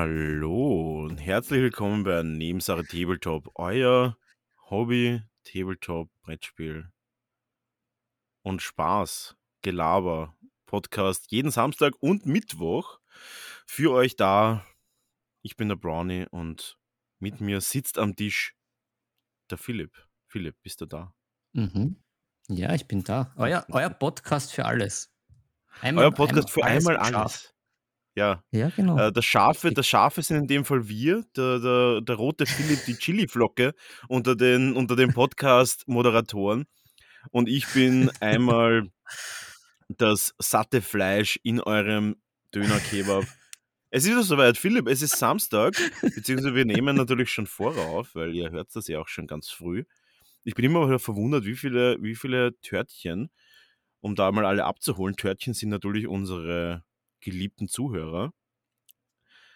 Hallo und herzlich willkommen bei Nebensache Tabletop, euer Hobby Tabletop Brettspiel und Spaß, Gelaber, Podcast jeden Samstag und Mittwoch für euch da. Ich bin der Brownie und mit mir sitzt am Tisch der Philipp. Philipp, bist du da? Mhm. Ja, ich bin da. Euer, euer Podcast für alles. Einmal- Euer Podcast für einmal geschafft. alles. Ja, Ja, genau. Äh, das, Scharfe, das Scharfe sind in dem Fall wir, der, der, der rote Philipp, die Chili-Flocke unter den, unter den Podcast-Moderatoren. Und ich bin einmal das satte Fleisch in eurem Döner-Kebab. Es ist soweit, Philipp, es ist Samstag, beziehungsweise wir nehmen natürlich schon vorauf, weil ihr hört das ja auch schon ganz früh. Ich bin immer wieder verwundert, wie viele, wie viele Törtchen, um da mal alle abzuholen, Törtchen sind natürlich unsere geliebten Zuhörer.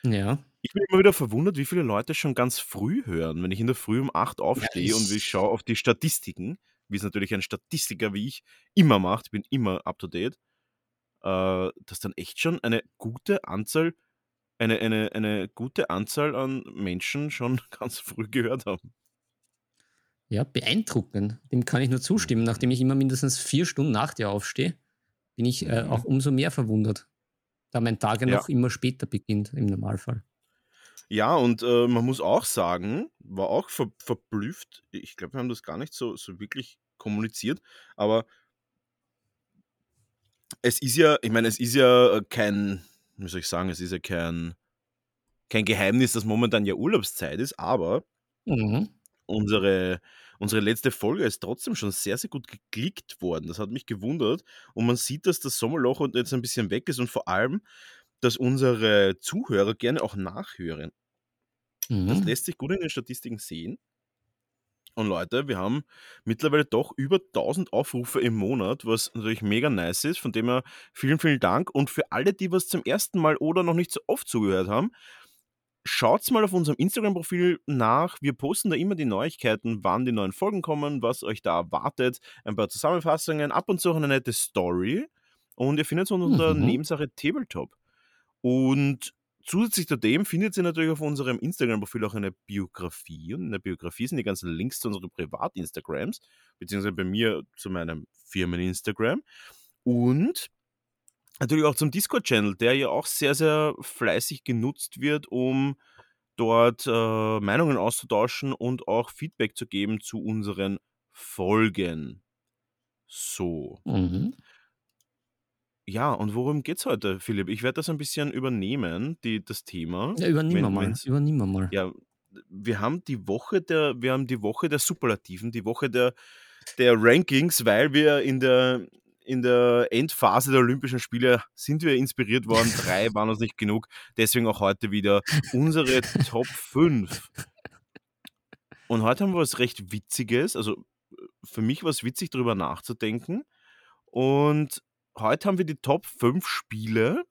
ja. Ich bin immer wieder verwundert, wie viele Leute schon ganz früh hören, wenn ich in der Früh um 8 aufstehe ich- und ich schaue auf die Statistiken, wie es natürlich ein Statistiker wie ich immer macht, ich bin immer up to date, äh, dass dann echt schon eine gute Anzahl, eine, eine, eine gute Anzahl an Menschen schon ganz früh gehört haben. Ja, beeindruckend. Dem kann ich nur zustimmen. Nachdem ich immer mindestens vier Stunden nach dir aufstehe, bin ich äh, Mhm. auch umso mehr verwundert. Da mein Tag ja noch immer später beginnt, im Normalfall. Ja, und äh, man muss auch sagen, war auch ver verblüfft, ich glaube, wir haben das gar nicht so, so wirklich kommuniziert, aber es ist ja, ich meine, es ist ja äh, kein, wie soll ich sagen, es ist ja kein, kein Geheimnis, dass momentan ja Urlaubszeit ist, aber Mhm. unsere, unsere letzte Folge ist trotzdem schon sehr, sehr gut geklickt worden. Das hat mich gewundert. Und man sieht, dass das Sommerloch jetzt ein bisschen weg ist und vor allem, dass unsere Zuhörer gerne auch nachhören. Das Mhm. lässt sich gut in den Statistiken sehen. Und Leute, wir haben mittlerweile doch über 1000 Aufrufe im Monat, was natürlich mega nice ist. Von dem her vielen, vielen Dank. Und für alle, die was zum ersten Mal oder noch nicht so oft zugehört haben, schaut's mal auf unserem Instagram-Profil nach. Wir posten da immer die Neuigkeiten, wann die neuen Folgen kommen, was euch da erwartet. Ein paar Zusammenfassungen, ab und zu auch eine nette Story. Und ihr findet es unter Mhm. Nebensache Tabletop. Und zusätzlich zu dem findet ihr natürlich auf unserem Instagram-Profil auch eine Biografie. Und in der Biografie sind die ganzen Links zu unseren Privat-Instagrams, beziehungsweise bei mir zu meinem Firmen-Instagram. Und natürlich auch zum Discord-Channel, der ja auch sehr, sehr fleißig genutzt wird, um dort äh, Meinungen auszutauschen und auch Feedback zu geben zu unseren Folgen. So. Mhm. Ja, und worum geht's heute, Philipp? Ich werde das ein bisschen übernehmen, die, das Thema. Ja, übernimm Wenn- wir mal. Übernimm wir mal. Ja, wir haben die Woche der, wir haben die Woche der Superlativen, die Woche der, der Rankings, weil wir in der, in der Endphase der Olympischen Spiele sind wir inspiriert worden. Drei waren uns nicht genug. Deswegen auch heute wieder unsere Top 5. Und heute haben wir was recht Witziges. Also für mich war es witzig, darüber nachzudenken. Und heute haben wir die Top 5 Spiele,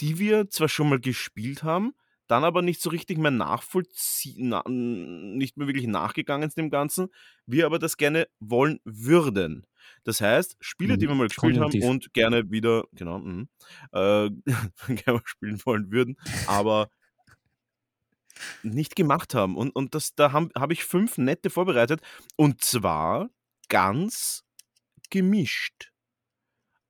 die wir zwar schon mal gespielt haben, dann aber nicht so richtig mehr nachvollziehen, na, nicht mehr wirklich nachgegangen sind dem Ganzen, wir aber das gerne wollen würden. Das heißt, Spiele, die Mhm, wir mal gespielt konjunktiv. haben und gerne wieder, genau, mhm, äh, gerne mal spielen wollen würden, aber nicht gemacht haben. Und, und das, da habe hab ich fünf nette vorbereitet. Und zwar ganz gemischt.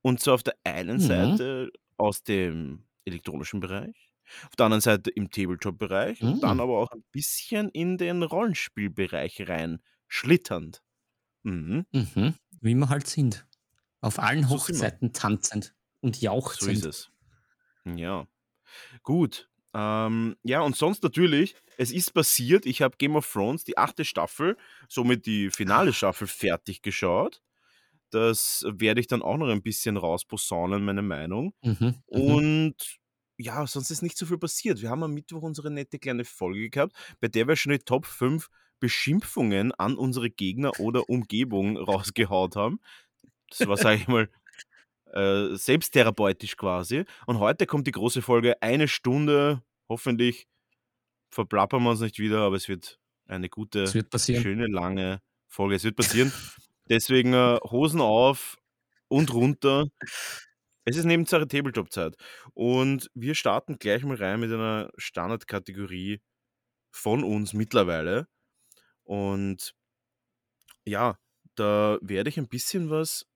Und zwar auf der einen Mhm. Seite aus dem elektronischen Bereich, auf der anderen Seite im Tabletop-Bereich und dann Mhm. aber auch ein bisschen in den Rollenspielbereich rein schlitternd. Mhm, Mhm. Wie wir halt sind. Auf allen So. Hochzeiten tanzend und so jauchzend. ist es. Ja. Gut. Ähm, ja, und sonst natürlich, es ist passiert, ich habe Game of Thrones, die achte Staffel, somit die finale Staffel fertig geschaut. Das werde ich dann auch noch ein bisschen rausposaunen, meine Meinung. Mhm. Mhm. Und ja, sonst ist nicht so viel passiert. Wir haben am Mittwoch unsere nette kleine Folge gehabt, bei der wir schon die Top 5 Beschimpfungen an unsere Gegner oder Umgebung rausgehaut haben. Das war, sage ich mal, äh, selbsttherapeutisch quasi. Und heute kommt die große Folge, eine Stunde, hoffentlich verplappern wir uns nicht wieder, aber es wird eine gute, wird schöne, lange Folge. Es wird passieren. Deswegen äh, Hosen auf und runter. Es ist Nebensache Tabletop-Zeit. Und wir starten gleich mal rein mit einer Standardkategorie von uns mittlerweile. Und ja, da werde ich ein bisschen was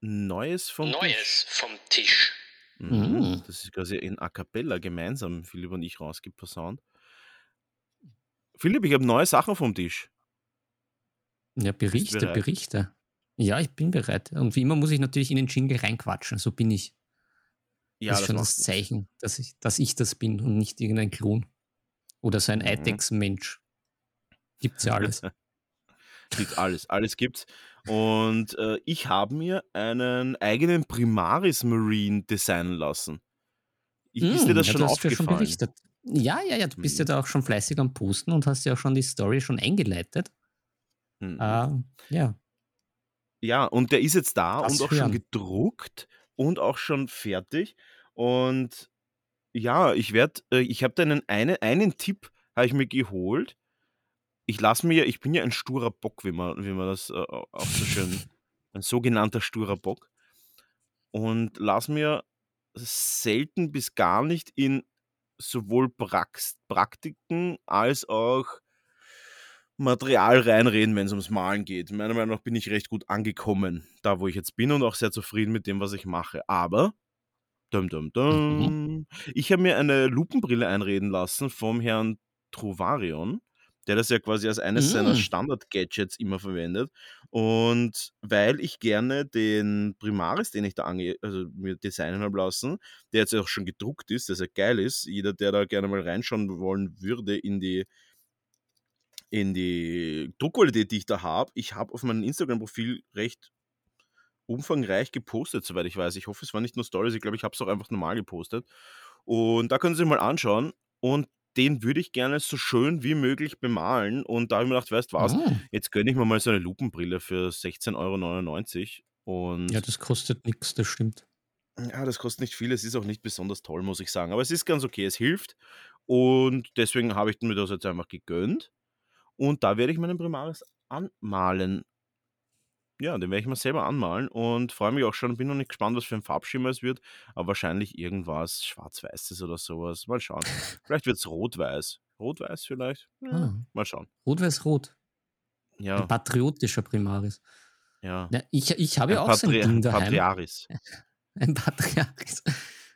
Neues vom Tisch. Neues vom Tisch. Mhm. Mhm. Das ist quasi in A Cappella gemeinsam, Philipp und ich, rausgeposaunt. Philipp, ich habe neue Sachen vom Tisch. Ja, Berichte? Berichte. Ja, ich bin bereit. Und wie immer muss ich natürlich in den Jingle reinquatschen. So bin ich. Ja, das ist schon macht das. Zeichen, dass ich, dass ich das bin und nicht irgendein Klon. Oder so ein Mhm. ITEX-Mensch. Gibt's ja alles. Gibt alles, alles gibt's. Und äh, ich habe mir einen eigenen Primaris Marine designen lassen. Ich, ist dir Mm, das ja, schon hast ja schon aufgefallen? berichtet. Ja, ja, ja, du bist ja Mhm. da auch schon fleißig am Posten und hast ja auch schon die Story schon eingeleitet. Mhm. Ähm, ja. Ja, und der ist jetzt da Lass und auch schon hören. gedruckt und auch schon fertig. Und ja, ich werde, äh, ich habe da einen, eine, einen Tipp habe ich mir geholt. Ich lasse mir, ich bin ja ein sturer Bock, wie man, wie man das äh, auch so schön, ein sogenannter sturer Bock. Und lass mir selten bis gar nicht in sowohl Prax Praktiken als auch Material reinreden, wenn es ums Malen geht. Meiner Meinung nach bin ich recht gut angekommen, da wo ich jetzt bin und auch sehr zufrieden mit dem, was ich mache. Aber, dum, dum, dum, ich habe mir eine Lupenbrille einreden lassen vom Herrn Trovarion, der das ja quasi als eines seiner Mm. Standard-Gadgets immer verwendet. Und weil ich gerne den Primaris, den ich da ange also mir designen habe lassen, der jetzt auch schon gedruckt ist, der sehr geil ist, jeder, der da gerne mal reinschauen wollen würde in die in die Druckqualität, die ich da habe. Ich habe auf meinem Instagram-Profil recht umfangreich gepostet, soweit ich weiß. Ich hoffe, es war nicht nur Stories, ich glaube, ich habe es auch einfach normal gepostet. Und da können Sie sich mal anschauen. Und den würde ich gerne so schön wie möglich bemalen. Und da habe ich mir gedacht, weißt du was, Mm. jetzt gönne ich mir mal so eine Lupenbrille für 16,99 Euro. Und Ja, das kostet nichts, das stimmt. ja, das kostet nicht viel, es ist auch nicht besonders toll, muss ich sagen. Aber es ist ganz okay, es hilft. Und deswegen habe ich mir das jetzt einfach gegönnt. Und da werde ich meinen Primaris anmalen. Ja, den werde ich mir selber anmalen und freue mich auch schon. Bin noch nicht gespannt, was für ein Farbschimmer es wird. Aber wahrscheinlich irgendwas Schwarz-Weißes oder sowas. Mal schauen. Vielleicht wird es Rot-Weiß. Rot-Weiß vielleicht? Ja, Ah. Mal schauen. Rot-Weiß-Rot. Ein Ja, patriotischer Primaris. ja. Ja, ich ich habe ja Ein auch so ein Patri Ding daheim. Patriaris. Ein Patriarchis.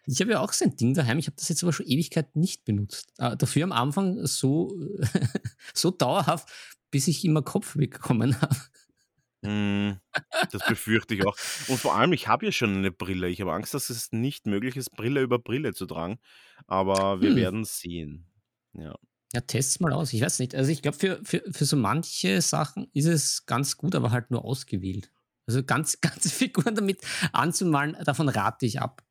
Ich habe ja auch so ein Ding daheim. Ich habe das jetzt aber schon Ewigkeit nicht benutzt. Äh, dafür am Anfang so, so dauerhaft, bis ich immer Kopfweh bekommen habe. Mm, Das befürchte ich auch. Und vor allem, ich habe ja schon eine Brille. Ich habe Angst, dass es nicht möglich ist, Brille über Brille zu tragen. Aber wir Hm. werden sehen. Ja. Ja, test's mal aus. Ich weiß nicht. Also ich glaube, für, für, für so manche Sachen ist es ganz gut, aber halt nur ausgewählt. Also ganz, ganze Figuren damit anzumalen, davon rate ich ab.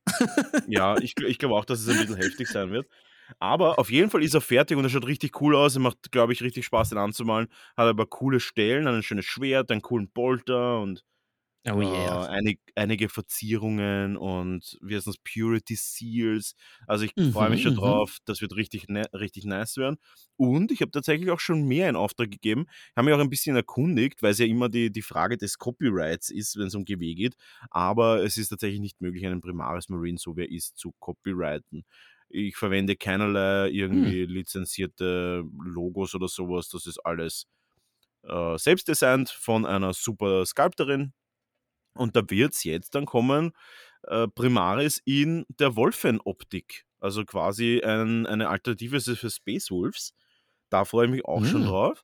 Ja, ich, ich glaube auch, dass es ein bisschen heftig sein wird. Aber auf jeden Fall ist er fertig und er schaut richtig cool aus. Er macht, glaube ich, richtig Spaß, den anzumalen. Hat aber coole Stellen, ein schönes Schwert, einen coolen Bolter und Oh äh, yeah. einig, einige Verzierungen und wie heißt das, Purity Seals. Also ich Mhm, freue mich schon mhm. drauf. Das wird richtig, ne richtig nice werden. Und ich habe tatsächlich auch schon mehr in Auftrag gegeben. Habe mich auch ein bisschen erkundigt, weil es ja immer die, die Frage des Copyrights ist, wenn es um GW geht. Aber es ist tatsächlich nicht möglich, einen Primaris Marine, so wie er ist, zu copyrighten. Ich verwende keinerlei irgendwie lizenzierte Logos oder sowas. Das ist alles äh, selbst designt von einer super Sculptorin. Und da wird es jetzt dann kommen, äh, Primaris in der Wolfen-Optik. Also quasi ein, eine Alternative für Space Wolves. Da freue ich mich auch schon Mm. drauf,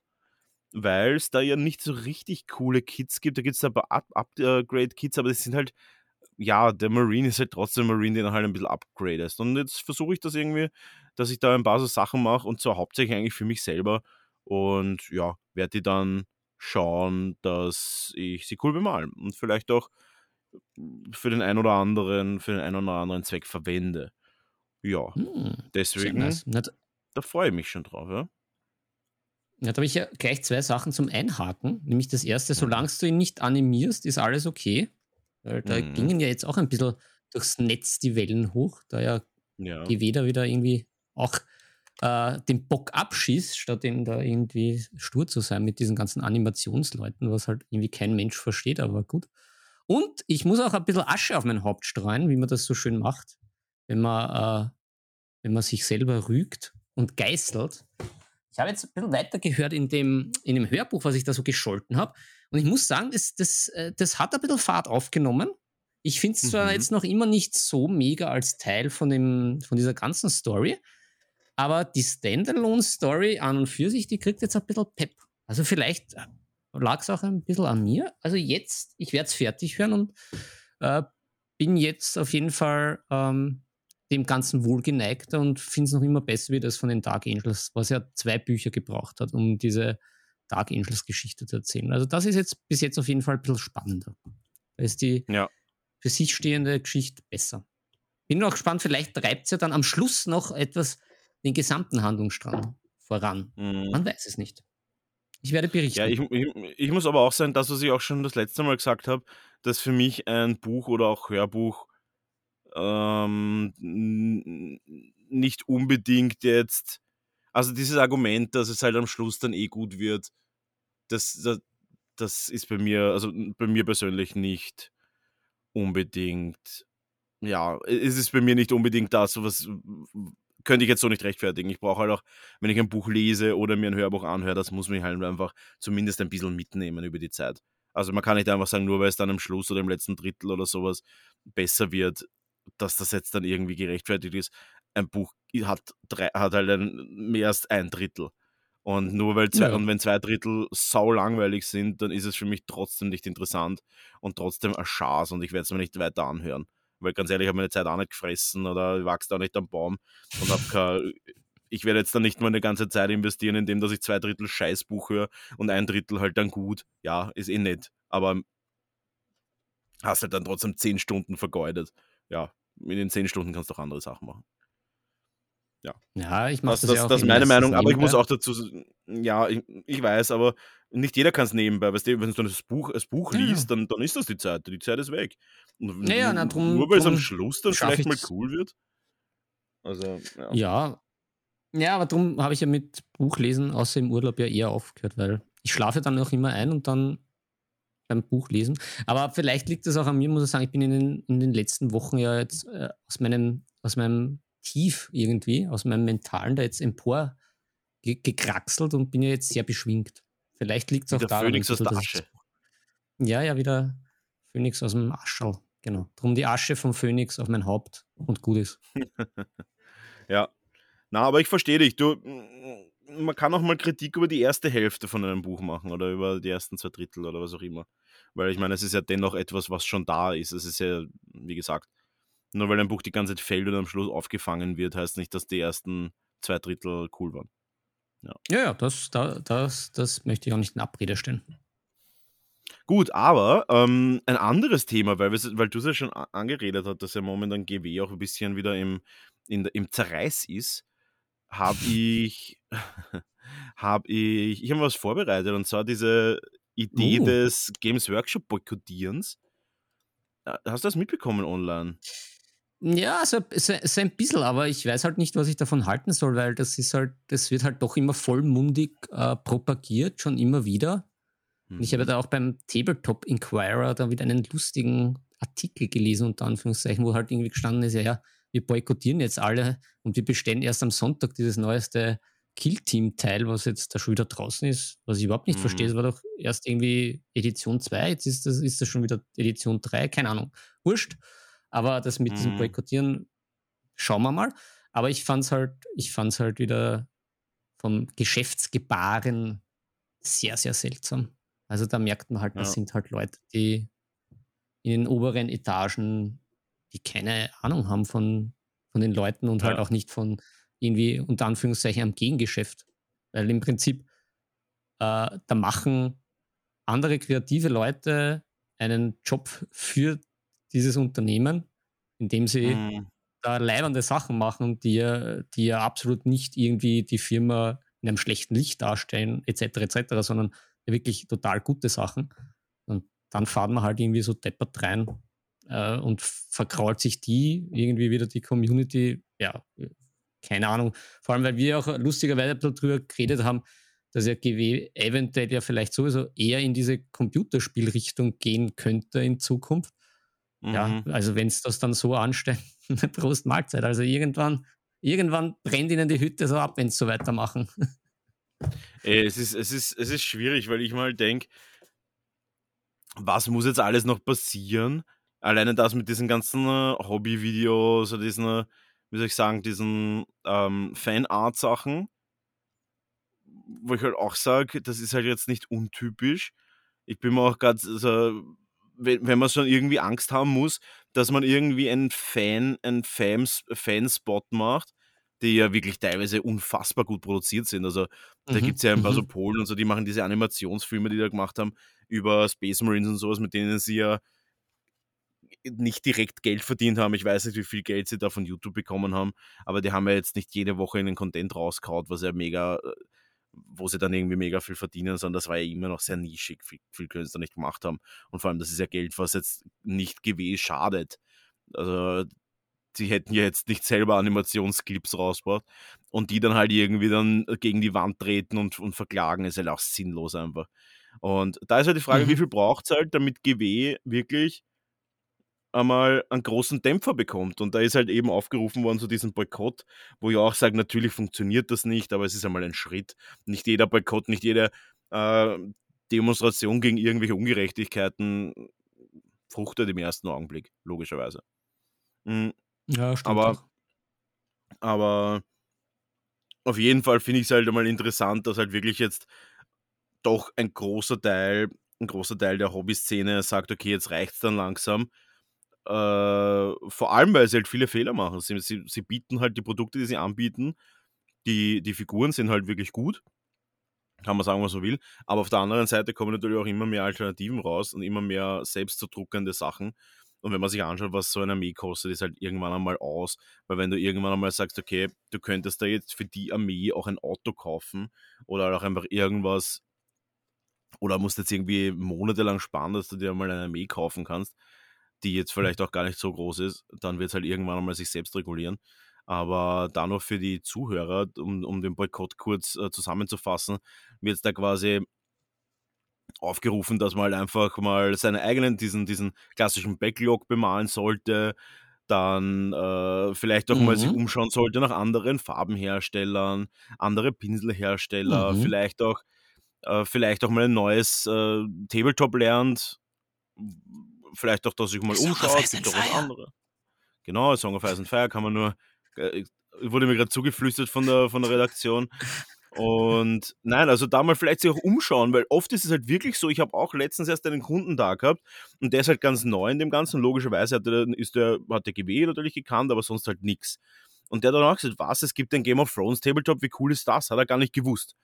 weil es da ja nicht so richtig coole Kits gibt. Da gibt es ein paar Up- Upgrade-Kits, aber das sind halt, ja, der Marine ist halt trotzdem Marine, den er halt ein bisschen upgradest. Und jetzt versuche ich das irgendwie, dass ich da ein paar so Sachen mache und zwar hauptsächlich eigentlich für mich selber. Und ja, werde die dann schauen, dass ich sie cool bemalen und vielleicht auch für den einen oder anderen, für den einen oder anderen Zweck verwende. Ja, Hm, deswegen, nice. Da freue ich mich schon drauf, ja. ja, da habe ich ja gleich zwei Sachen zum Einhaken. Nämlich das erste, Mhm. solange du ihn nicht animierst, ist alles okay. Weil da Mhm. gingen ja jetzt auch ein bisschen durchs Netz die Wellen hoch, da ja Ja. Geweder wieder irgendwie auch äh, den Bock abschießt, statt ihn da irgendwie stur zu sein mit diesen ganzen Animationsleuten, was halt irgendwie kein Mensch versteht, aber gut. Und ich muss auch ein bisschen Asche auf mein Haupt streuen, wie man das so schön macht, wenn man, äh, wenn man sich selber rügt und geißelt. Ich habe jetzt ein bisschen weitergehört in dem, in dem Hörbuch, was ich da so gescholten habe. Und ich muss sagen, das, das, äh, das hat ein bisschen Fahrt aufgenommen. Ich finde es zwar Mhm. jetzt noch immer nicht so mega als Teil von, dem, von dieser ganzen Story, aber die Standalone-Story an und für sich, die kriegt jetzt ein bisschen Pep. Also vielleicht lag es auch ein bisschen an mir. Also jetzt, ich werde es fertig hören und äh, bin jetzt auf jeden Fall ähm, dem Ganzen wohlgeneigter und finde es noch immer besser wie das von den Dark Angels, was ja zwei Bücher gebraucht hat, um diese Dark Angels-Geschichte zu erzählen. Also das ist jetzt bis jetzt auf jeden Fall ein bisschen spannender. Da ist die Ja. für sich stehende Geschichte besser. Bin noch gespannt, vielleicht treibt es ja dann am Schluss noch etwas den gesamten Handlungsstrang voran. Mhm. Man weiß es nicht. Ich werde berichten. Ja, ich, ich, ich muss aber auch sagen, das, was ich auch schon das letzte Mal gesagt habe, dass für mich ein Buch oder auch Hörbuch ähm, nicht unbedingt jetzt, also dieses Argument, dass es halt am Schluss dann eh gut wird, das, das, das ist bei mir, also bei mir persönlich nicht unbedingt, ja, es ist bei mir nicht unbedingt das, was könnte ich jetzt so nicht rechtfertigen. Ich brauche halt auch, wenn ich ein Buch lese oder mir ein Hörbuch anhöre, das muss mich halt einfach zumindest ein bisschen mitnehmen über die Zeit. Also man kann nicht einfach sagen, nur weil es dann am Schluss oder im letzten Drittel oder sowas besser wird, dass das jetzt dann irgendwie gerechtfertigt ist. Ein Buch hat, drei, hat halt ein, mehr als ein Drittel. Und nur weil zwei, Ja. und wenn zwei Drittel sau langweilig sind, dann ist es für mich trotzdem nicht interessant und trotzdem ein Schaß und ich werde es mir nicht weiter anhören. Weil ganz ehrlich, ich habe meine Zeit auch nicht gefressen oder wächst auch nicht am Baum und habe kein, ich werde jetzt dann nicht meine ganze Zeit investieren, indem dass ich zwei Drittel Scheißbuch höre und ein Drittel halt dann gut. Ja, ist eh nett. Aber hast halt dann trotzdem zehn Stunden vergeudet. Ja, in den zehn Stunden kannst du auch andere Sachen machen. Ja, ich mache Das, das, das, ja auch das ist meine Meinung, aber ich muss auch dazu, ja, ich, ich weiß, aber nicht jeder kann es nebenbei. Weißt du, wenn du das Buch, das Buch Ja. liest, dann, dann ist das die Zeit. Die Zeit ist weg. Und Ja, ja, n- na, drum- nur weil es am Schluss dann vielleicht mal cool wird. Also, ja. Ja. Ja, aber darum habe ich ja mit Buchlesen außer im Urlaub ja eher aufgehört, weil ich schlafe dann auch immer ein und dann beim Buchlesen. Aber vielleicht liegt das auch an mir, muss ich sagen, ich bin in den, in den letzten Wochen ja jetzt äh, aus, meinem, aus meinem Tief irgendwie, aus meinem Mentalen da jetzt empor ge gekraxelt und bin ja jetzt sehr beschwingt. Vielleicht liegt es auch der daran, Phönix aus der Asche. Ja, ja, wieder Phönix aus dem Aschel. Genau. Drum die Asche vom Phönix auf mein Haupt und gut ist. Ja. Na, aber ich verstehe dich. Du, mm, man kann auch mal Kritik über die erste Hälfte von einem Buch machen oder über die ersten zwei Drittel oder was auch immer. Weil ich meine, es ist ja dennoch etwas, was schon da ist. Es ist ja, wie gesagt, nur weil ein Buch die ganze Zeit fällt und am Schluss aufgefangen wird, heißt nicht, dass die ersten zwei Drittel cool waren. Ja, ja, das, da, das, das möchte ich auch nicht in Abrede stellen. Gut, aber ähm, ein anderes Thema, weil, weil du es ja schon angeredet hast, dass ja momentan GW auch ein bisschen wieder im, in, im Zerreiß ist, habe ich, habe ich, ich habe was vorbereitet und zwar diese Idee Uh. des Games Workshop Boykottierens. Äh, Hast du das mitbekommen online? Ja, so, so, so ein bisschen, aber ich weiß halt nicht, was ich davon halten soll, weil das ist halt, das wird halt doch immer vollmundig äh, propagiert, schon immer wieder. Und ich habe Mhm. da auch beim Tabletop Inquirer da wieder einen lustigen Artikel gelesen, unter Anführungszeichen, wo halt irgendwie gestanden ist, ja, ja, wir boykottieren jetzt alle und wir bestellen erst am Sonntag dieses neueste Kill-Team-Teil, was jetzt da schon wieder draußen ist, was ich überhaupt nicht Mhm. verstehe. Es war doch erst irgendwie Edition 2, jetzt ist das, ist das schon wieder Edition 3, keine Ahnung. Wurscht. Aber das mit diesem Mhm. Boykottieren, schauen wir mal. Aber ich fand's halt, ich fand's halt wieder vom Geschäftsgebaren sehr, sehr seltsam. Also da merkt man halt, das Ja. sind halt Leute, die in den oberen Etagen, die keine Ahnung haben von, von den Leuten und halt Ja. auch nicht von irgendwie unter Anführungszeichen am Gegengeschäft. Weil im Prinzip, äh, da machen andere kreative Leute einen Job für dieses Unternehmen, indem sie Mhm. da leibende Sachen machen, die ja, die ja absolut nicht irgendwie die Firma in einem schlechten Licht darstellen, etc., etc., sondern wirklich total gute Sachen. Und dann fahren wir halt irgendwie so deppert rein äh, und verkrault sich die irgendwie wieder die Community. Ja, keine Ahnung. Vor allem, weil wir auch lustigerweise darüber geredet haben, dass ja GW eventuell ja vielleicht sowieso eher in diese Computerspielrichtung gehen könnte in Zukunft. Mhm. Ja, also wenn es das dann so anstellt, Prost Mahlzeit. Also irgendwann, irgendwann brennt ihnen die Hütte so ab, wenn sie so weitermachen. Ey, es, ist, es, ist, es ist schwierig, weil ich mal denke, was muss jetzt alles noch passieren? Alleine das mit diesen ganzen äh, Hobby-Videos oder diesen, äh, wie soll ich sagen, diesen ähm, Fanart-Sachen, wo ich halt auch sage, das ist halt jetzt nicht untypisch. Ich bin mir auch gerade, also, wenn, wenn man schon irgendwie Angst haben muss, dass man irgendwie einen Fan, einen Fans, Fanspot macht, die ja wirklich teilweise unfassbar gut produziert sind. Also da mhm. gibt es ja ein paar so mhm. Polen und so, die machen diese Animationsfilme, die da gemacht haben, über Space Marines und sowas, mit denen sie ja nicht direkt Geld verdient haben. Ich weiß nicht, wie viel Geld sie da von YouTube bekommen haben, aber die haben ja jetzt nicht jede Woche einen Content rausgehaut, was ja mega, äh, wo sie dann irgendwie mega viel verdienen, sondern das war ja immer noch sehr nischig. Viel, viel können sie da nicht gemacht haben. Und vor allem, das ist ja Geld, was jetzt nicht GW schadet. Also die hätten ja jetzt nicht selber Animationsclips rausgebracht und die dann halt irgendwie dann gegen die Wand treten und, und verklagen, ist halt auch sinnlos einfach. Und da ist halt die Frage, mhm. wie viel braucht es halt, damit GW wirklich einmal einen großen Dämpfer bekommt. Und da ist halt eben aufgerufen worden zu diesem Boykott, wo ich auch sage, natürlich funktioniert das nicht, aber es ist einmal ein Schritt. Nicht jeder Boykott, nicht jede äh, Demonstration gegen irgendwelche Ungerechtigkeiten fruchtet im ersten Augenblick, logischerweise. Mhm. Ja, stimmt. Aber, auch. aber auf jeden Fall finde ich es halt einmal interessant, dass halt wirklich jetzt doch ein großer Teil, ein großer Teil der Hobbyszene sagt, okay, jetzt reicht es dann langsam. Äh, vor allem, weil sie halt viele Fehler machen. Sie, sie, sie bieten halt die Produkte, die sie anbieten, die, die Figuren sind halt wirklich gut. Kann man sagen, was man will. Aber auf der anderen Seite kommen natürlich auch immer mehr Alternativen raus und immer mehr selbst zu druckende Sachen. Und wenn man sich anschaut, was so eine Armee kostet, ist halt irgendwann einmal aus. Weil wenn du irgendwann einmal sagst, okay, du könntest da jetzt für die Armee auch ein Auto kaufen oder auch einfach irgendwas oder musst jetzt irgendwie monatelang sparen, dass du dir mal eine Armee kaufen kannst, die jetzt hm. vielleicht auch gar nicht so groß ist, dann wird es halt irgendwann einmal sich selbst regulieren. Aber da noch für die Zuhörer, um, um den Boykott kurz äh, zusammenzufassen, wird es da quasi aufgerufen, dass man halt einfach mal seine eigenen, diesen, diesen klassischen Backlog bemalen sollte, dann äh, vielleicht auch mhm. mal sich mhm. umschauen sollte nach anderen Farbenherstellern, andere Pinselhersteller, mhm. vielleicht auch äh, vielleicht auch mal ein neues äh, Tabletop lernt, vielleicht auch, dass sich mal umschaut, es gibt auch was anderes. Genau, Song of Ice and Fire kann man nur, äh, wurde mir gerade zugeflüstert von der, von der Redaktion. Und nein, also da mal vielleicht sich auch umschauen, weil oft ist es halt wirklich so, ich habe auch letztens erst einen Kunden da gehabt und der ist halt ganz neu in dem Ganzen. Logischerweise hat der, ist der, hat der GW natürlich gekannt, aber sonst halt nichts. Und der hat dann auch gesagt, was, es gibt ein Game of Thrones Tabletop, wie cool ist das? Hat er gar nicht gewusst.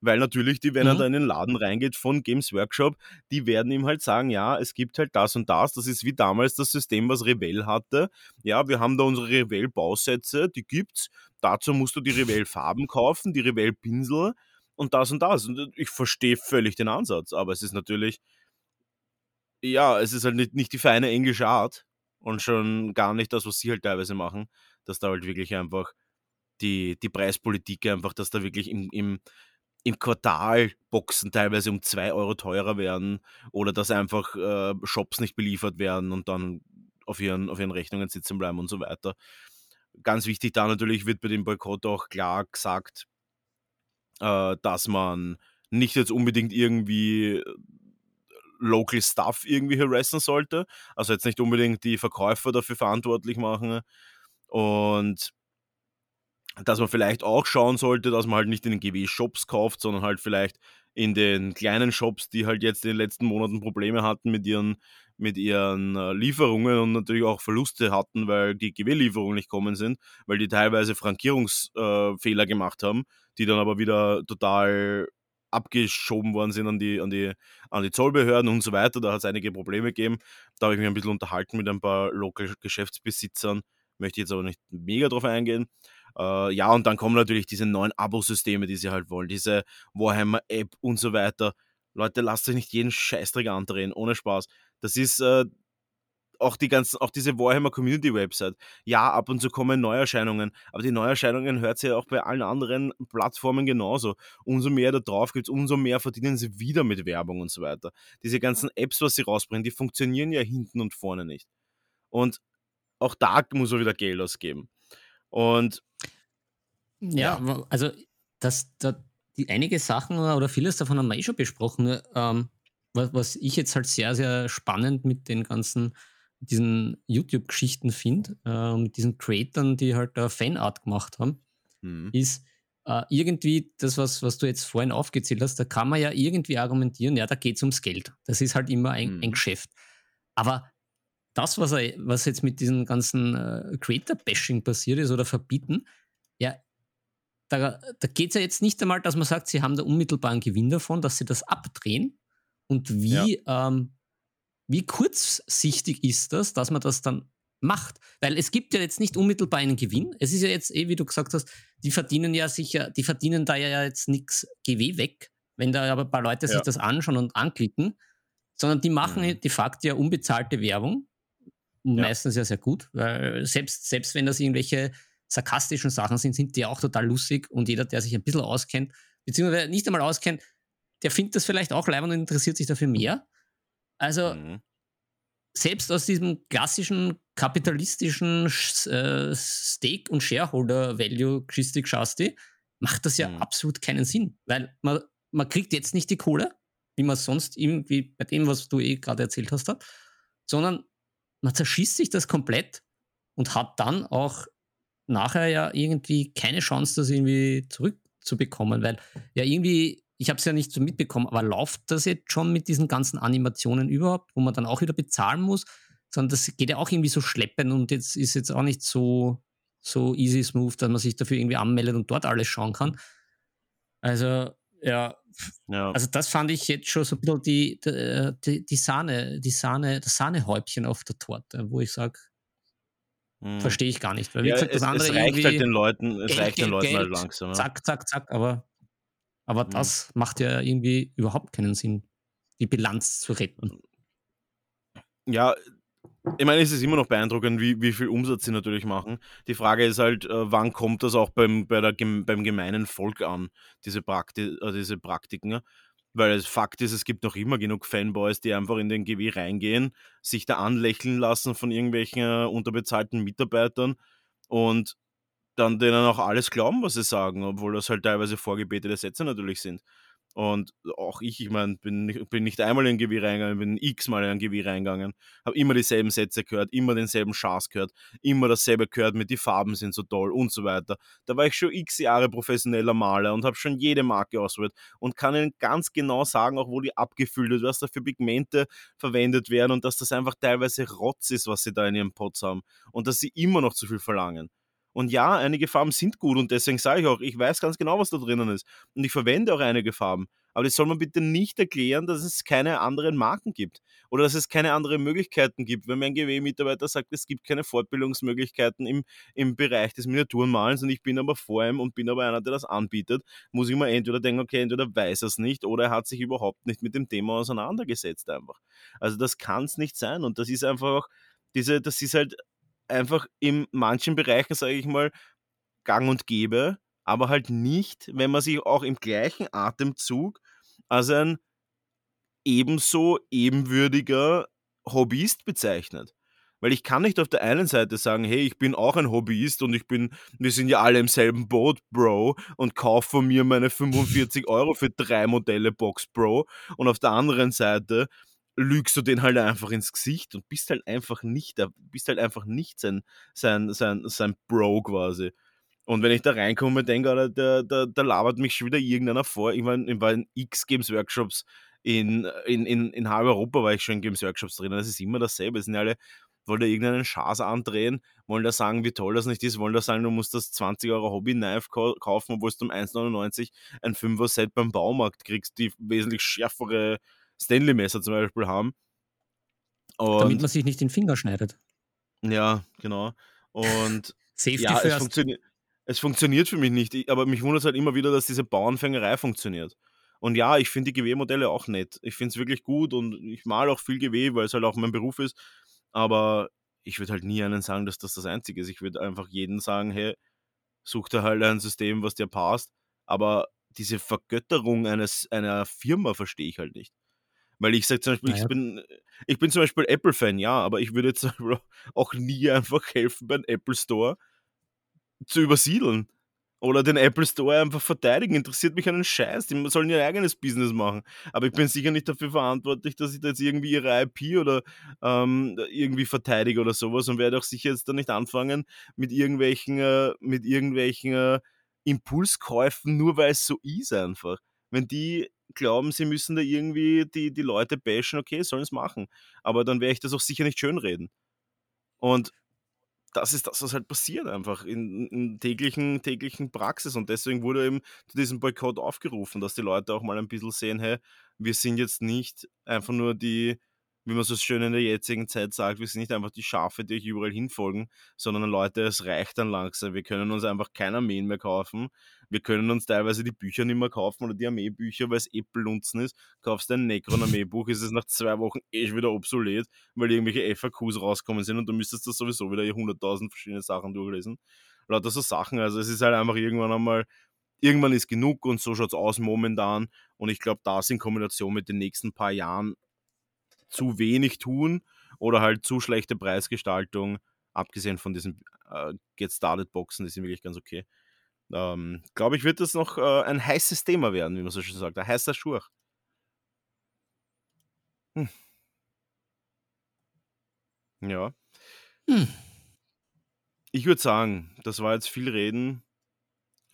Weil natürlich, die, wenn mhm. er da in den Laden reingeht von Games Workshop, die werden ihm halt sagen, ja, es gibt halt das und das. Das ist wie damals das System, was Revell hatte. Ja, wir haben da unsere Revell-Bausätze, die gibt's. Dazu musst du die Revell-Farben kaufen, die Revell-Pinsel und das und das. Und äh, ich verstehe völlig den Ansatz, aber es ist natürlich, ja, es ist halt nicht, nicht die feine englische Art und schon gar nicht das, was sie halt teilweise machen, dass da halt wirklich einfach die, die Preispolitik einfach, dass da wirklich im, im im Quartal Boxen teilweise um 2 Euro teurer werden oder dass einfach äh, Shops nicht beliefert werden und dann auf ihren, auf ihren Rechnungen sitzen bleiben und so weiter. Ganz wichtig da natürlich wird bei dem Boykott auch klar gesagt, äh, dass man nicht jetzt unbedingt irgendwie äh, Local Stuff irgendwie harassen sollte. Also jetzt nicht unbedingt die Verkäufer dafür verantwortlich machen. Und dass man vielleicht auch schauen sollte, dass man halt nicht in den GW-Shops kauft, sondern halt vielleicht in den kleinen Shops, die halt jetzt in den letzten Monaten Probleme hatten mit ihren, mit ihren äh, Lieferungen und natürlich auch Verluste hatten, weil die GW-Lieferungen nicht kommen sind, weil die teilweise Frankierungsfehler äh, gemacht haben, die dann aber wieder total abgeschoben worden sind an die, an die, an die Zollbehörden und so weiter. Da hat es einige Probleme gegeben. Da habe ich mich ein bisschen unterhalten mit ein paar Local-Geschäftsbesitzern Möchte jetzt aber nicht mega drauf eingehen. Äh, ja, und dann kommen natürlich diese neuen Abosysteme, die sie halt wollen, diese Warhammer-App und so weiter. Leute, lasst euch nicht jeden Scheißdreck andrehen, ohne Spaß. Das ist äh, auch die ganzen, auch diese Warhammer Community Website. Ja, ab und zu kommen Neuerscheinungen, aber die Neuerscheinungen hört sie ja auch bei allen anderen Plattformen genauso. Umso mehr da drauf gibt, umso mehr verdienen sie wieder mit Werbung und so weiter. Diese ganzen Apps, was sie rausbringen, die funktionieren ja hinten und vorne nicht. Und auch da muss man wieder Geld ausgeben. Und ja, also das, das, die einige Sachen oder vieles davon haben wir eh schon besprochen. Ähm, was, was ich jetzt halt sehr, sehr spannend mit den ganzen diesen YouTube-Geschichten finde, äh, mit diesen Creatern, die halt da Fanart gemacht haben, mhm. ist äh, irgendwie das, was, was du jetzt vorhin aufgezählt hast, da kann man ja irgendwie argumentieren, ja, da geht es ums Geld. Das ist halt immer ein, mhm. ein Geschäft. Aber das, was, er, was jetzt mit diesem ganzen äh, Creator-Bashing passiert ist oder verbieten, ja, da, da geht es ja jetzt nicht einmal, dass man sagt, sie haben da unmittelbaren Gewinn davon, dass sie das abdrehen und wie ja. ähm, wie kurzsichtig ist das, dass man das dann macht? Weil es gibt ja jetzt nicht unmittelbar einen Gewinn. Es ist ja jetzt eh, wie du gesagt hast, die verdienen ja sicher, die verdienen da ja jetzt nichts GW weg, wenn da aber ein paar Leute ja. sich das anschauen und anklicken, sondern die machen mhm. de facto ja unbezahlte Werbung. Ja. Meistens ja sehr gut, weil selbst, selbst wenn das irgendwelche sarkastischen Sachen sind, sind die auch total lustig und jeder, der sich ein bisschen auskennt, beziehungsweise nicht einmal auskennt, der findet das vielleicht auch leibend und interessiert sich dafür mehr. Also mhm. selbst aus diesem klassischen kapitalistischen äh, Stake- und Shareholder-Value-Geschichte macht das ja mhm. absolut keinen Sinn, weil man, man kriegt jetzt nicht die Kohle, wie man sonst irgendwie bei dem, was du eh gerade erzählt hast, hat, sondern man zerschießt sich das komplett und hat dann auch nachher ja irgendwie keine Chance, das irgendwie zurückzubekommen, weil ja irgendwie ich habe es ja nicht so mitbekommen, aber läuft das jetzt schon mit diesen ganzen Animationen überhaupt, wo man dann auch wieder bezahlen muss? Sondern das geht ja auch irgendwie so schleppen und jetzt ist jetzt auch nicht so, so easy smooth, dass man sich dafür irgendwie anmeldet und dort alles schauen kann. Also, ja, ja. Also das fand ich jetzt schon so ein bisschen die, die, die Sahne, die Sahne, das Sahnehäubchen auf der Torte, wo ich sage, hm. verstehe ich gar nicht. Weil wie ja, gesagt, das es, andere es reicht halt den Leuten, es reicht den Leuten halt langsam. Zack, zack, zack, aber aber mhm. das macht ja irgendwie überhaupt keinen Sinn, die Bilanz zu retten. Ja, ich meine, es ist immer noch beeindruckend, wie, wie viel Umsatz sie natürlich machen. Die Frage ist halt, äh, wann kommt das auch beim, bei der, beim gemeinen Volk an, diese, Prakti äh, diese Praktiken? Weil es Fakt ist, es gibt noch immer genug Fanboys, die einfach in den GW reingehen, sich da anlächeln lassen von irgendwelchen äh, unterbezahlten Mitarbeitern und dann denen auch alles glauben, was sie sagen, obwohl das halt teilweise vorgebetete Sätze natürlich sind. Und auch ich, ich meine, bin, bin nicht einmal in ein Gewirr reingegangen, bin x-mal in ein Gewirr reingegangen, habe immer dieselben Sätze gehört, immer denselben Schaß gehört, immer dasselbe gehört mit die Farben sind so toll und so weiter. Da war ich schon x Jahre professioneller Maler und habe schon jede Marke ausprobiert und kann Ihnen ganz genau sagen, auch wo die abgefüllt wird, was da für Pigmente verwendet werden und dass das einfach teilweise Rotz ist, was sie da in ihrem Pots haben und dass sie immer noch zu viel verlangen. Und ja, einige Farben sind gut und deswegen sage ich auch, ich weiß ganz genau, was da drinnen ist. Und ich verwende auch einige Farben. Aber das soll man bitte nicht erklären, dass es keine anderen Marken gibt oder dass es keine anderen Möglichkeiten gibt. Wenn mein GW-Mitarbeiter sagt, es gibt keine Fortbildungsmöglichkeiten im, im Bereich des Miniaturenmalens und ich bin aber vor ihm und bin aber einer, der das anbietet, muss ich mir entweder denken, okay, entweder weiß er es nicht oder er hat sich überhaupt nicht mit dem Thema auseinandergesetzt einfach. Also das kann es nicht sein und das ist einfach auch diese, das ist halt einfach in manchen Bereichen, sage ich mal, gang und gäbe, aber halt nicht, wenn man sich auch im gleichen Atemzug als ein ebenso ebenwürdiger Hobbyist bezeichnet. Weil ich kann nicht auf der einen Seite sagen, hey, ich bin auch ein Hobbyist und ich bin, wir sind ja alle im selben Boot, Bro, und kaufe von mir meine 45 Euro für drei Modelle Box Bro. Und auf der anderen Seite lügst du den halt einfach ins Gesicht und bist halt einfach nicht, bist halt einfach nicht sein, sein, sein, sein Bro quasi. Und wenn ich da reinkomme, denke, der, der, der labert mich schon wieder irgendeiner vor. Ich, mein, ich war in X Games Workshops in, in, in, in halb Europa war ich schon in Games Workshops drin. Das ist immer dasselbe. Es sind alle, wollen da irgendeinen Schaß andrehen, wollen da sagen, wie toll das nicht ist, wollen da sagen, du musst das 20 Euro Hobby-Knife kaufen, obwohl du um 1,99 ein 5er-Set beim Baumarkt kriegst, die wesentlich schärfere Stanley-Messer zum Beispiel haben. Und Damit man sich nicht den Finger schneidet. Ja, genau. Und Safety ja, es, first. funktioni es funktioniert für mich nicht. Ich, aber mich wundert es halt immer wieder, dass diese Bauernfängerei funktioniert. Und ja, ich finde die GW-Modelle auch nett. Ich finde es wirklich gut und ich mal auch viel GW, weil es halt auch mein Beruf ist. Aber ich würde halt nie einen sagen, dass das das Einzige ist. Ich würde einfach jedem sagen, hey, such dir halt ein System, was dir passt. Aber diese Vergötterung eines, einer Firma verstehe ich halt nicht. Weil ich sage zum Beispiel, Naja. ich, bin, ich bin zum Beispiel Apple-Fan, ja, aber ich würde jetzt auch nie einfach helfen, beim Apple Store zu übersiedeln. Oder den Apple Store einfach verteidigen. Interessiert mich einen Scheiß. Die sollen ihr eigenes Business machen. Aber ich bin sicher nicht dafür verantwortlich, dass ich da jetzt irgendwie ihre IP oder ähm, irgendwie verteidige oder sowas und werde auch sicher jetzt da nicht anfangen mit irgendwelchen, äh, mit irgendwelchen äh, Impulskäufen, nur weil es so ist einfach. Wenn die glauben, sie müssen da irgendwie die, die Leute bashen, okay, sollen es machen. Aber dann werde ich das auch sicher nicht schönreden. Und das ist das, was halt passiert einfach in, in täglichen, täglichen Praxis. Und deswegen wurde eben zu diesem Boykott aufgerufen, dass die Leute auch mal ein bisschen sehen, hey, wir sind jetzt nicht einfach nur die, wie man so schön in der jetzigen Zeit sagt, wir sind nicht einfach die Schafe, die euch überall hinfolgen, sondern Leute, es reicht dann langsam. Wir können uns einfach kein Armeen mehr kaufen. Wir können uns teilweise die Bücher nicht mehr kaufen oder die Armeebücher, weil es eh Blunzen ist. Kaufst ein Necron-Armeebuch, ist es nach zwei Wochen eh schon wieder obsolet, weil irgendwelche FAQs rauskommen sind und du müsstest das sowieso wieder 100.000 verschiedene Sachen durchlesen. Lauter so Sachen. Also es ist halt einfach irgendwann einmal, irgendwann ist genug und so schaut es aus momentan. Und ich glaube, das in Kombination mit den nächsten paar Jahren zu wenig tun oder halt zu schlechte Preisgestaltung, abgesehen von diesen äh, Get Started Boxen, die sind wirklich ganz okay. Ähm, Glaube ich, wird das noch äh, ein heißes Thema werden, wie man so schön sagt. Ein heißer Schurch. Hm. Ja. Hm. Ich würde sagen, das war jetzt viel Reden.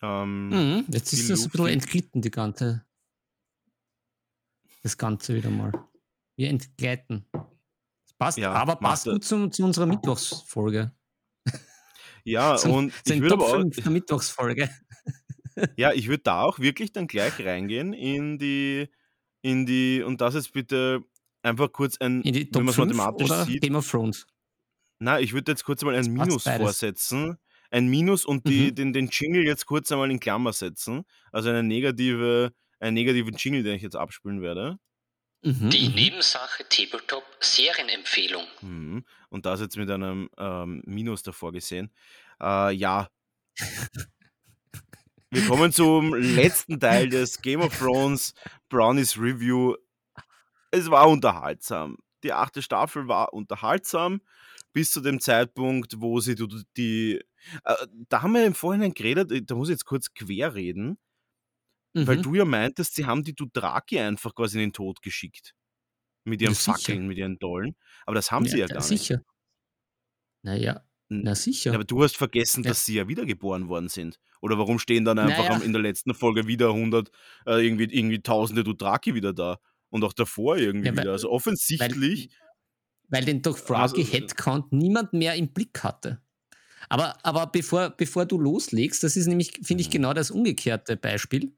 Ähm, Mhm. Jetzt ist das ein bisschen Luft. entglitten, die ganze. Das Ganze wieder mal. Wir entgleiten. Das passt, Ja, aber passt gut zum, zu unserer Mittwochsfolge. Ja, Zum, und zu ich würde auch, 5 der Mittwochsfolge. Ja, ich würde da auch wirklich dann gleich reingehen in die, in die, und das jetzt bitte einfach kurz ein, In die wenn Top man es 5 mathematisch sieht, Game of Thrones. na, ich würde jetzt kurz einmal ein Das Minus vorsetzen. Ein Minus und die, Mhm. den, den Jingle jetzt kurz einmal in Klammer setzen. Also eine negative, einen negativen Jingle, den ich jetzt abspielen werde. Mhm, Die mhm. Nebensache Tabletop Serienempfehlung. Mhm. Und das jetzt mit einem ähm, Minus davor gesehen. Äh, ja. Wir kommen zum letzten Teil des Game of Thrones Brownies Review. Es war unterhaltsam. Die achte Staffel war unterhaltsam bis zu dem Zeitpunkt, wo sie die. äh, da haben wir im Vorhinein geredet, da muss ich jetzt kurz quer reden, weil Mhm. du ja meintest, sie haben die Dothraki einfach quasi in den Tod geschickt. Mit ihren Ja, sicher. Fackeln, mit ihren Dollen. Aber das haben sie ja da- gar nicht. Sicher. Naja, N- na sicher. Ja, aber du hast vergessen, Ja. dass sie ja wiedergeboren worden sind. Oder warum stehen dann einfach Naja. am- in der letzten Folge wieder 100, äh, irgendwie, irgendwie tausende Dothraki wieder da? Und auch davor irgendwie Ja, weil- wieder. Also offensichtlich. Weil den Dothraki Also- Headcount niemand mehr im Blick hatte. Aber, aber bevor, bevor du loslegst, das ist nämlich, finde ich, Mhm. genau das umgekehrte Beispiel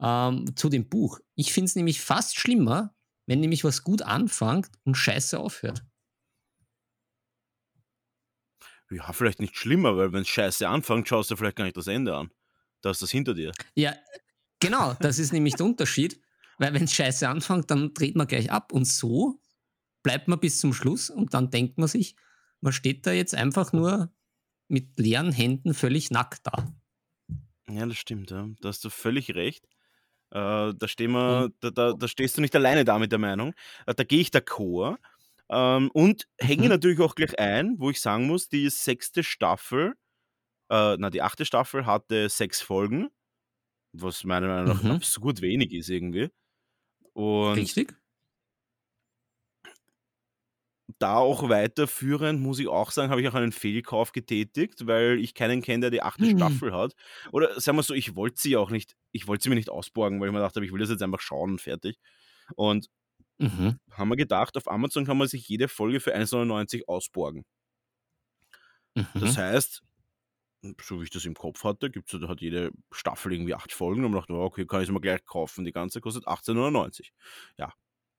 ähm, zu dem Buch. Ich finde es nämlich fast schlimmer, wenn nämlich was gut anfängt und scheiße aufhört. Ja, vielleicht nicht schlimmer, weil wenn es scheiße anfängt, schaust du vielleicht gar nicht das Ende an. Da ist das hinter dir. Ja, genau, das ist nämlich der Unterschied. Weil wenn es scheiße anfängt, dann dreht man gleich ab. Und so bleibt man bis zum Schluss und dann denkt man sich, man steht da jetzt einfach nur mit leeren Händen völlig nackt da. Ja, das stimmt, ja. Da hast du völlig recht. Äh, da, stehen wir, da, da, da stehst du nicht alleine da mit der Meinung. Äh, da gehe ich d'accord. Ähm, und hänge Mhm. natürlich auch gleich ein, wo ich sagen muss, die sechste Staffel, äh, na, die achte Staffel hatte sechs Folgen, was meiner Meinung nach Mhm. absurd wenig ist irgendwie. Und Richtig? Da auch weiterführend, muss ich auch sagen, habe ich auch einen Fehlkauf getätigt, weil ich keinen kenne, der die achte Mhm. Staffel hat. Oder sagen wir so, ich wollte sie auch nicht, ich wollte sie mir nicht ausborgen, weil ich mir gedacht habe, ich will das jetzt einfach schauen und fertig. Und Mhm. haben wir gedacht, auf Amazon kann man sich jede Folge für 1,99 ausborgen. Mhm. Das heißt, so wie ich das im Kopf hatte, gibt's, da hat jede Staffel irgendwie acht Folgen und man dachte, okay, kann ich es mir gleich kaufen. Die ganze kostet 18,99. Ja,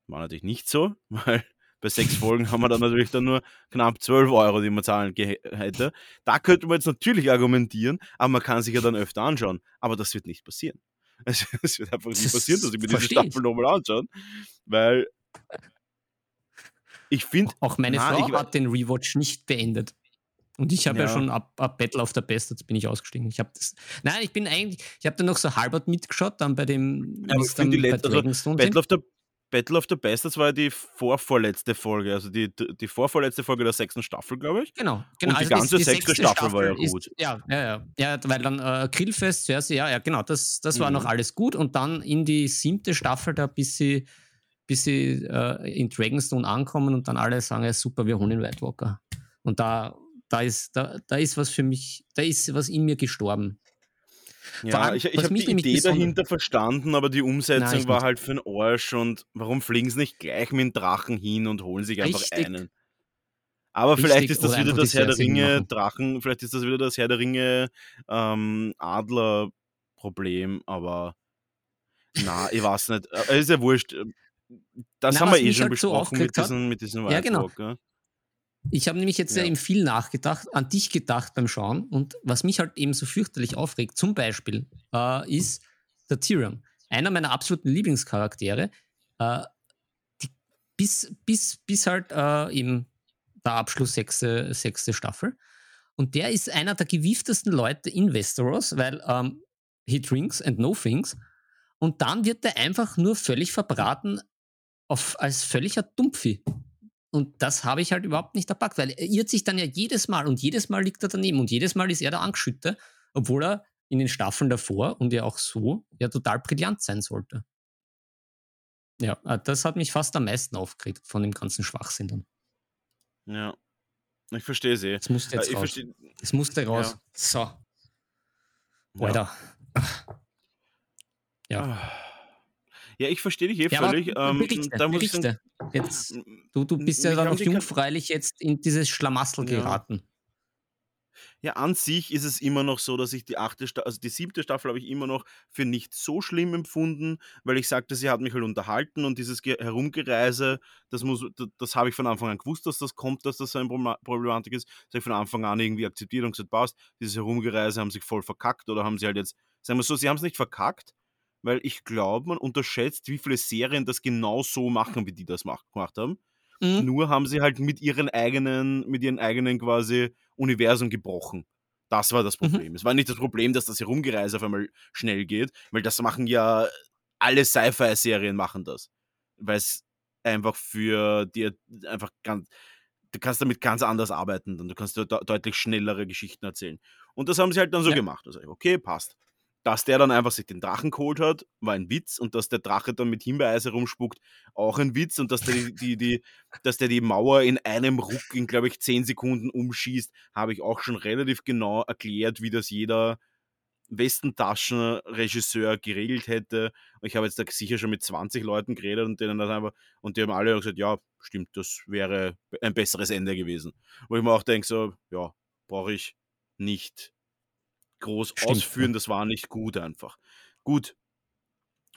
war natürlich nicht so, weil Bei sechs Folgen haben wir dann natürlich dann nur knapp 12 Euro, die man zahlen hätte. Da könnte man jetzt natürlich argumentieren, aber man kann sich ja dann öfter anschauen. Aber das wird nicht passieren. Es, es wird einfach nicht passieren, dass ich mir diese. Staffel nochmal anschaue. Weil ich finde, Auch meine Na, Frau ich- hat den Rewatch nicht beendet. Und ich habe ja. Ja. schon ab, ab Battle of the Bastards bin ich ausgestiegen. Ich habe das. Nein, ich bin eigentlich, ich habe dann noch so halbert mitgeschaut, dann bei dem Ja, aber ich die bei letzte- also. Battle of the Battle of the Bastards war ja die vorvorletzte Folge, also die, die vorvorletzte Folge der sechsten Staffel, glaube ich. Genau, genau. die ganze sechste Staffel war ja ist- gut. Ja, ja, ja. Ja, weil dann äh, Grillfest zuerst, ja, ja, genau, das, das war Mhm. noch alles gut. Und dann in die siebte Staffel, da bis sie, bis sie äh, in Dragonstone ankommen und dann alle sagen, ja, super, wir holen den White Walker. Und da, da ist, da, da ist was für mich, da ist was in mir gestorben. Ja, allem, ich, ich habe die Idee dahinter verstanden, aber die Umsetzung Nein, war halt für den Arsch und warum fliegen sie nicht gleich mit dem Drachen hin und holen sich einfach Richtig. einen? Aber Richtig, vielleicht ist das oder wieder das Herr der Ringe. Drachen, vielleicht ist das wieder das Herr der Ringe ähm, Adler Problem, aber na, ich weiß nicht. Äh, Ist ja wurscht. Das Na, haben wir eh schon halt so besprochen mit aufgeregt hat- diesem, mit diesem Ja, White genau. Walker. Ich habe nämlich jetzt ja. Eben viel nachgedacht, an dich gedacht beim Schauen. Und was mich halt eben so fürchterlich aufregt, zum Beispiel, äh, ist der Tyrion. Einer meiner absoluten Lieblingscharaktere. Äh, die, bis, bis, bis halt äh, eben der Abschluss sechste, sechste Staffel. Und der ist einer der gewieftesten Leute in Westeros, weil ähm, he drinks and no things. Und dann wird er einfach nur völlig verbraten auf, als völliger Dumpfi. Und das habe ich halt überhaupt nicht erpackt, weil er irrt sich dann ja jedes Mal und jedes Mal liegt er daneben und jedes Mal ist er der Angeschütte, obwohl er in den Staffeln davor und ja auch so ja total brillant sein sollte. Ja, äh, das hat mich fast am meisten aufgeregt von dem ganzen Schwachsinn dann. Ja. Ich verstehe sie. Es musste jetzt ich raus. verstehe. Es musste raus. Ja. So, Ja. Alter. Ja. Ja, ich verstehe dich eh Ja, völlig. Ähm, berichte, da muss berichte. Jetzt, du, du bist ja mich da haben noch die Ka- jungfräulich jetzt in dieses Schlamassel Ja. geraten. Ja, an sich ist es immer noch so, dass ich die achte Sta also die siebte Staffel habe ich immer noch für nicht so schlimm empfunden, weil ich sagte, sie hat mich halt unterhalten und dieses Ge Herumgereise, das muss, das, das habe ich von Anfang an gewusst, dass das kommt, dass das so eine Problema- Problematik ist. Das habe ich von Anfang an irgendwie akzeptiert und gesagt, passt, dieses Herumgereise haben sich voll verkackt oder haben sie halt jetzt, sagen wir so, sie haben es nicht verkackt, weil ich glaube, man unterschätzt, wie viele Serien das genau so machen, wie die das mach, gemacht haben. Mhm. Nur haben sie halt mit ihren eigenen, mit ihren eigenen quasi Universum gebrochen. Das war das Mhm. Problem. Es war nicht das Problem, dass das Herumgereise auf einmal schnell geht, weil das machen ja alle Sci-Fi-Serien machen das. Weil es einfach für dir einfach ganz, du kannst damit ganz anders arbeiten, dann du kannst de deutlich schnellere Geschichten erzählen. Und das haben sie halt dann so Ja. gemacht. Also, okay, passt. Dass der dann einfach sich den Drachen geholt hat, war ein Witz. Und dass der Drache dann mit Himbeereise rumspuckt, auch ein Witz. Und dass der die, die, die, dass der die Mauer in einem Ruck in, glaube ich, 10 Sekunden umschießt, habe ich auch schon relativ genau erklärt, wie das jeder Westentaschenregisseur geregelt hätte. Und ich habe jetzt da sicher schon mit 20 Leuten geredet und denen das einfach, und die haben alle gesagt, ja, stimmt, das wäre ein besseres Ende gewesen. Wo ich mir auch denke, so, ja, brauche ich nicht groß Stimmt, ausführen, das war nicht gut einfach. Gut.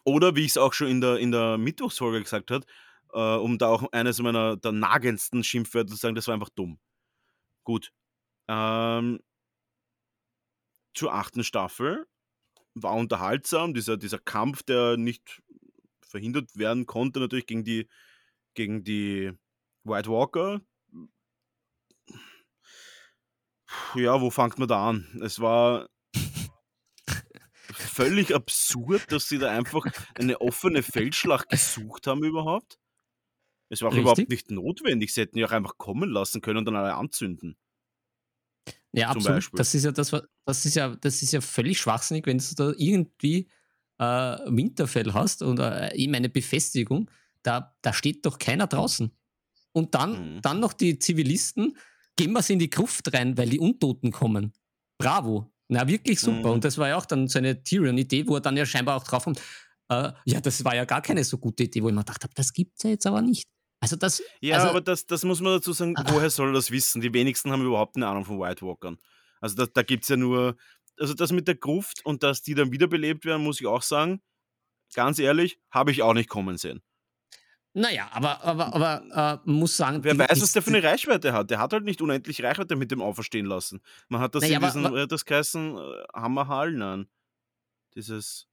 Oder wie ich es auch schon in der, in der Mittwochsfolge gesagt habe, äh, um da auch eines meiner der nagendsten Schimpfwörter zu sagen, das war einfach dumm. Gut. Ähm, zur achten Staffel war unterhaltsam, dieser, dieser Kampf, der nicht verhindert werden konnte, natürlich gegen die, gegen die White Walker. Ja, wo fängt man da an? Es war völlig absurd, dass sie da einfach eine offene Feldschlacht gesucht haben überhaupt. Es war auch Richtig. überhaupt nicht notwendig. Sie hätten ja auch einfach kommen lassen können und dann alle anzünden. Ja, Zum absolut. Beispiel. Das ist ja das, das ist ja, das ist ja völlig schwachsinnig, wenn du da irgendwie äh, Winterfell hast oder eben eine Befestigung, da, da steht doch keiner draußen. Und dann, Mhm. dann noch die Zivilisten, gehen wir in die Gruft rein, weil die Untoten kommen. Bravo. Na, wirklich super. Mhm. Und das war ja auch dann so eine Tyrion-Idee, wo er dann ja scheinbar auch drauf kommt, äh, ja, das war ja gar keine so gute Idee, wo ich mir gedacht habe, das gibt's ja jetzt aber nicht. Also das, Ja, also, aber das, das muss man dazu sagen, Ah. woher soll er das wissen? Die wenigsten haben überhaupt eine Ahnung von White Walkern. Also da, da gibt es ja nur, also das mit der Gruft und dass die dann wiederbelebt werden, muss ich auch sagen, ganz ehrlich, habe ich auch nicht kommen sehen. Naja, aber, aber, aber äh, muss sagen, Wer weiß, was der für eine Reichweite hat. Der hat halt nicht unendlich Reichweite mit dem auferstehen lassen. Man hat das Naja, in diesem, äh, das geheißen äh, Hammerhall, nein. Dieses,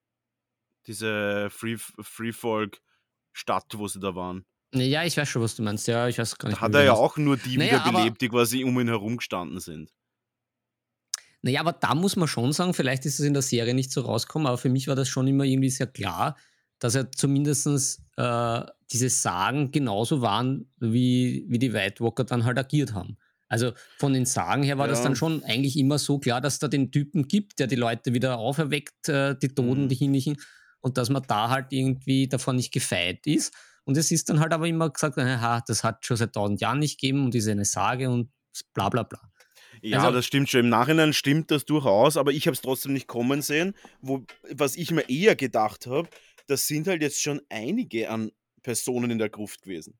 diese Free, Freefolk Stadt, wo sie da waren. Ja, ich weiß schon, was du meinst. Ja, ich weiß gar nicht. Da hat er ja auch nur die Naja, wiederbelebt, die quasi um ihn herum gestanden sind. Naja, aber da muss man schon sagen, vielleicht ist es in der Serie nicht so rausgekommen, aber für mich war das schon immer irgendwie sehr klar, dass er zumindest äh, diese Sagen genauso waren, wie, wie die White Walker dann halt agiert haben. Also von den Sagen her war das Ja. dann schon eigentlich immer so klar, dass da den Typen gibt, der die Leute wieder auferweckt, äh, die Toten, Mhm. die Hinnlichen, und dass man da halt irgendwie davon nicht gefeit ist. Und es ist dann halt aber immer gesagt, aha, das hat schon seit tausend Jahren nicht gegeben und ist eine Sage und bla bla bla. Ja, Also- das stimmt schon. Im Nachhinein stimmt das durchaus, aber ich habe es trotzdem nicht kommen sehen. Wo, was ich mir eher gedacht habe, das sind halt jetzt schon einige an Personen in der Gruft gewesen.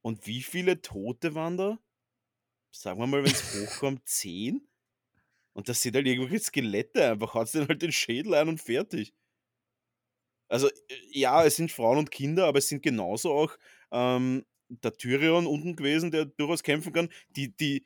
Und wie viele Tote waren da? Sagen wir mal, wenn es hochkommt, zehn? Und das sind halt irgendwelche Skelette einfach. Haut denen halt den Schädel ein und fertig. Also, äh, ja, es sind Frauen und Kinder, aber es sind genauso auch ähm, der Tyrion unten gewesen, der durchaus kämpfen kann. Die, die,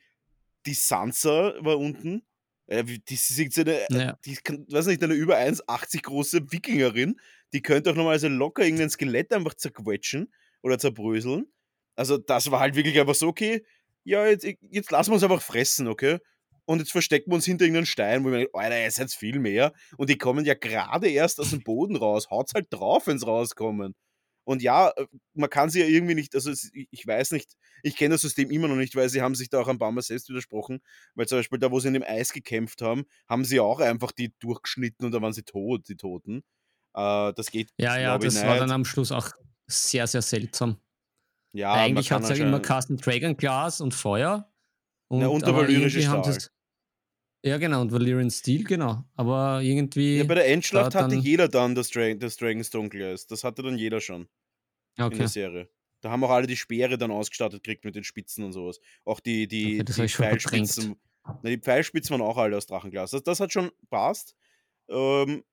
die Sansa war unten. Äh, die ist so eine, Ja. die weiß nicht, eine über 1,80 große Wikingerin. Die könnte auch nochmal so locker irgendein Skelett einfach zerquetschen oder zerbröseln. Also, das war halt wirklich einfach so, okay, ja, jetzt, jetzt lassen wir uns einfach fressen, okay? Und jetzt verstecken wir uns hinter irgendeinem Stein, wo wir denken, Alter, ihr seid viel mehr. Und die kommen ja gerade erst aus dem Boden raus. Haut's halt drauf, wenn sie rauskommen. Und ja, äh, man kann sie ja irgendwie nicht, also ich weiß nicht, ich kenne das System immer noch nicht, weil sie haben sich da auch ein paar Mal selbst widersprochen, weil zum Beispiel da, wo sie in dem Eis gekämpft haben, haben sie auch einfach die durchgeschnitten und da waren sie tot, die Toten. Äh, das geht, Ja, ja, das war dann nicht. am Schluss auch sehr, sehr seltsam. ja, Eigentlich hat es ja immer Carsten Dragon Glas und Feuer. Und, Ja, und der valyrische Stahl. das- Ja, genau, und Valyrian Steel, genau. Aber irgendwie. Ja, bei der Endschlacht hatte dann- jeder dann das, Dra das Dragonstone Glass. Das hatte dann jeder schon in okay. der Serie. Da haben auch alle die Speere dann ausgestattet gekriegt mit den Spitzen und sowas. Auch die, die, Okay, die Pfeilspitzen. Na, die Pfeilspitzen waren auch alle aus Drachenglas. Das, das hat schon passt. Ähm,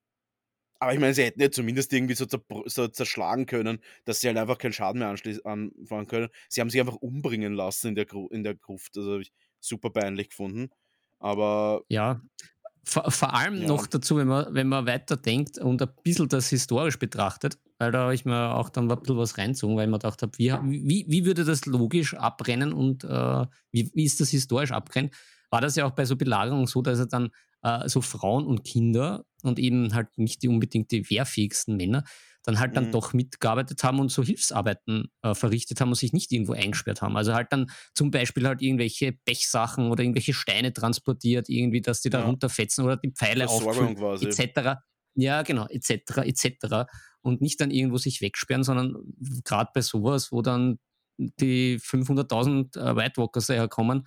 aber ich meine, sie hätten ja zumindest irgendwie so, so zerschlagen können, dass sie halt einfach keinen Schaden mehr anfangen können. Sie haben sich einfach umbringen lassen in der, Gru in der Gruft. Das habe ich super peinlich gefunden. Aber Ja. Vor, vor allem Ja. noch dazu, wenn man, wenn man weiterdenkt und ein bisschen das historisch betrachtet, weil da habe ich mir auch dann ein bisschen was reinzogen, weil ich mir gedacht habe, wie, wie, wie würde das logisch abrennen und äh, wie, wie ist das historisch abrennen? War das ja auch bei so Belagerungen so, dass er dann äh, so Frauen und Kinder und eben halt nicht die unbedingt die wehrfähigsten Männer dann halt dann Mhm. doch mitgearbeitet haben und so Hilfsarbeiten äh, verrichtet haben und sich nicht irgendwo eingesperrt haben. Also halt dann zum Beispiel halt irgendwelche Pechsachen oder irgendwelche Steine transportiert, irgendwie, dass die da Ja. runterfetzen oder die Pfeile auffüllen, etc. Ja, genau, etc., etc. Und nicht dann irgendwo sich wegsperren, sondern gerade bei sowas, wo dann die 500.000 äh, White Walkers herkommen,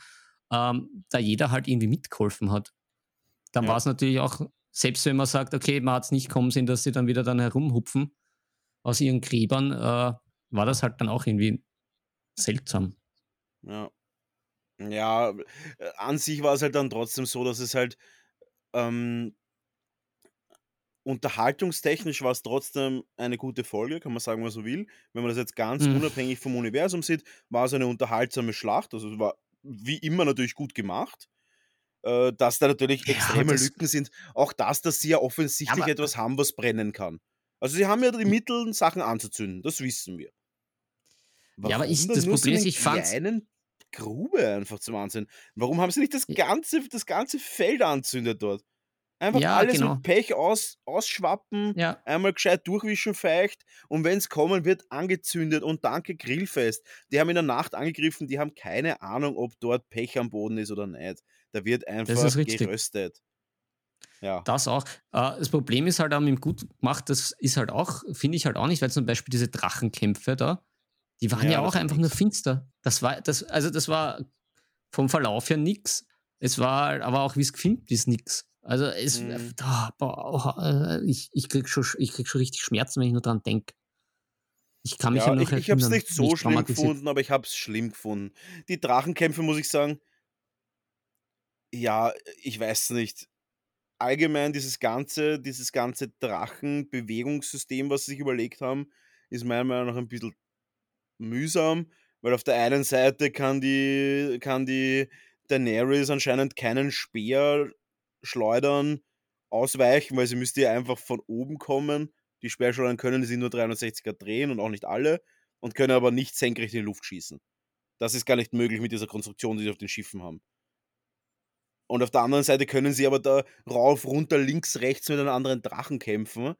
ähm, da jeder halt irgendwie mitgeholfen hat. Dann Ja. war es natürlich auch, selbst wenn man sagt, okay, man hat es nicht kommen sehen, dass sie dann wieder dann herumhupfen aus ihren Gräbern, äh, war das halt dann auch irgendwie seltsam. Ja. Ja, äh, an sich war es halt dann trotzdem so, dass es halt ähm, unterhaltungstechnisch war es trotzdem eine gute Folge, kann man sagen, was man so will. Wenn man das jetzt ganz Mhm. unabhängig vom Universum sieht, war es eine unterhaltsame Schlacht. Also es war wie immer natürlich gut gemacht. Äh, dass da natürlich Ja, extreme das- Lücken sind. Auch das, dass sie ja offensichtlich Aber- etwas haben, was brennen kann. Also sie haben ja die Mittel, Sachen anzuzünden, das wissen wir. Ja, aber ich- das Problem ist, einen ich fand's- kleinen Grube einfach zum Anzünden. Warum haben sie nicht das ganze, das ganze Feld anzündet dort? Einfach Ja, alles genau. mit Pech aus, ausschwappen, Ja, einmal gescheit durchwischen feucht und wenn es kommen wird, angezündet und danke Grillfest. Die haben in der Nacht angegriffen, die haben keine Ahnung, ob dort Pech am Boden ist oder nicht. Da wird einfach ist richtig. geröstet. Ja. Das auch. Äh, das Problem ist halt auch mit dem gut gemacht, das ist halt auch, finde ich halt auch nicht, weil zum Beispiel diese Drachenkämpfe da, die waren Ja, ja, auch einfach nur finster. Das war, das, also das war vom Verlauf her nix. Es war aber auch, wie es gefilmt ist, nix. Also es, Mhm. oh, äh, ich, ich, krieg schon, ich krieg schon richtig Schmerzen, wenn ich nur dran denke. Ich kann mich ja, Ja, noch ich, ich habe es nicht so schlimm gefunden, aber ich habe es schlimm gefunden. Die Drachenkämpfe, muss ich sagen, ja, ich weiß nicht. Allgemein dieses ganze, dieses ganze Drachenbewegungssystem, was sie sich überlegt haben, ist meiner Meinung nach ein bisschen mühsam, weil auf der einen Seite kann die, kann die Daenerys anscheinend keinen Speer schleudern, ausweichen, weil sie müsste ja einfach von oben kommen. Die Speerschleudern können sie nur 360er drehen und auch nicht alle und können aber nicht senkrecht in die Luft schießen. Das ist gar nicht möglich mit dieser Konstruktion, die sie auf den Schiffen haben. Und auf der anderen Seite können sie aber da rauf, runter, links, rechts mit einem anderen Drachen kämpfen.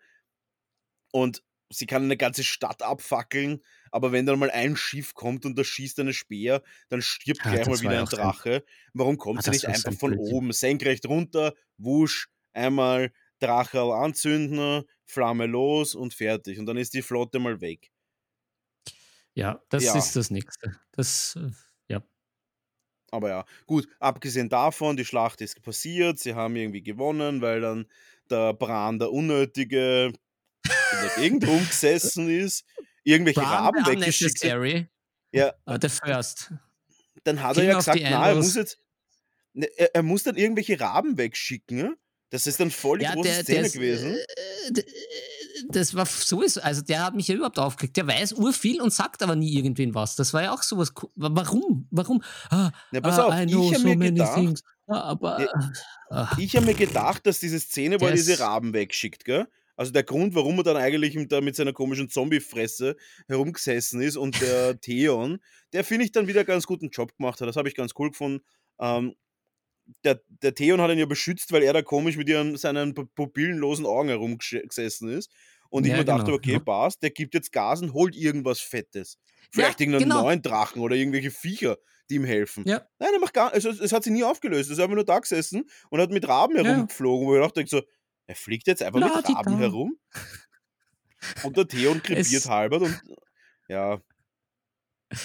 Und sie kann eine ganze Stadt abfackeln, aber wenn dann mal ein Schiff kommt und da schießt eine Speer, dann stirbt Ah, gleich mal wieder ja ein Drache. Warum kommt Ah, sie nicht einfach ein von Blödsinn. oben, senkrecht runter, wusch, einmal Drache anzünden, Flamme los und fertig. Und dann ist die Flotte mal weg. Ja, das Ja. ist das Nächste. Das, äh, ja. Aber ja, gut, abgesehen davon, die Schlacht ist passiert, sie haben irgendwie gewonnen, weil dann der Bran, der Unnötige, in der Gegend rumgesessen ist, irgendwelche Bran Raben weggeschickt hat. Ja, Uh, the first. dann hat King er ja gesagt, na, er muss jetzt, ne, er, er muss dann irgendwelche Raben wegschicken. ne? Das ist dann voll die Ja, große der, Szene der ist, gewesen. äh, äh, das war sowieso, also der hat mich ja überhaupt aufgeregt. Der weiß urviel und sagt aber nie irgendwen was. Das war ja auch sowas. Warum? Warum? Ah, Ja, pass ah, auf, ich know hab so mir gedacht-. Ah, aber Ja, ah, Ich habe mir gedacht, dass diese Szene, wo er diese Raben wegschickt, gell? Also der Grund, warum er dann eigentlich mit, da mit seiner komischen Zombie-Fresse herumgesessen ist und der Theon, der finde ich dann wieder ganz guten Job gemacht hat. Das habe ich ganz cool gefunden. Ähm, der, der Theon hat ihn ja beschützt, weil er da komisch mit ihren, seinen pu- pupillenlosen Augen herumgesessen ist. Und ich Ja, mir dachte, genau, okay, ja. passt, der gibt jetzt Gas und holt irgendwas Fettes. Vielleicht Ja, irgendeinen genau. neuen Drachen oder irgendwelche Viecher, die ihm helfen. Ja. Nein, er macht gar also, es hat sich nie aufgelöst. Er ist einfach nur da gesessen und hat mit Raben Ja. herumgeflogen, wo ich dachte so, er fliegt jetzt einfach mit La di Raben da. herum. Und der Theon krepiert halbert und ja.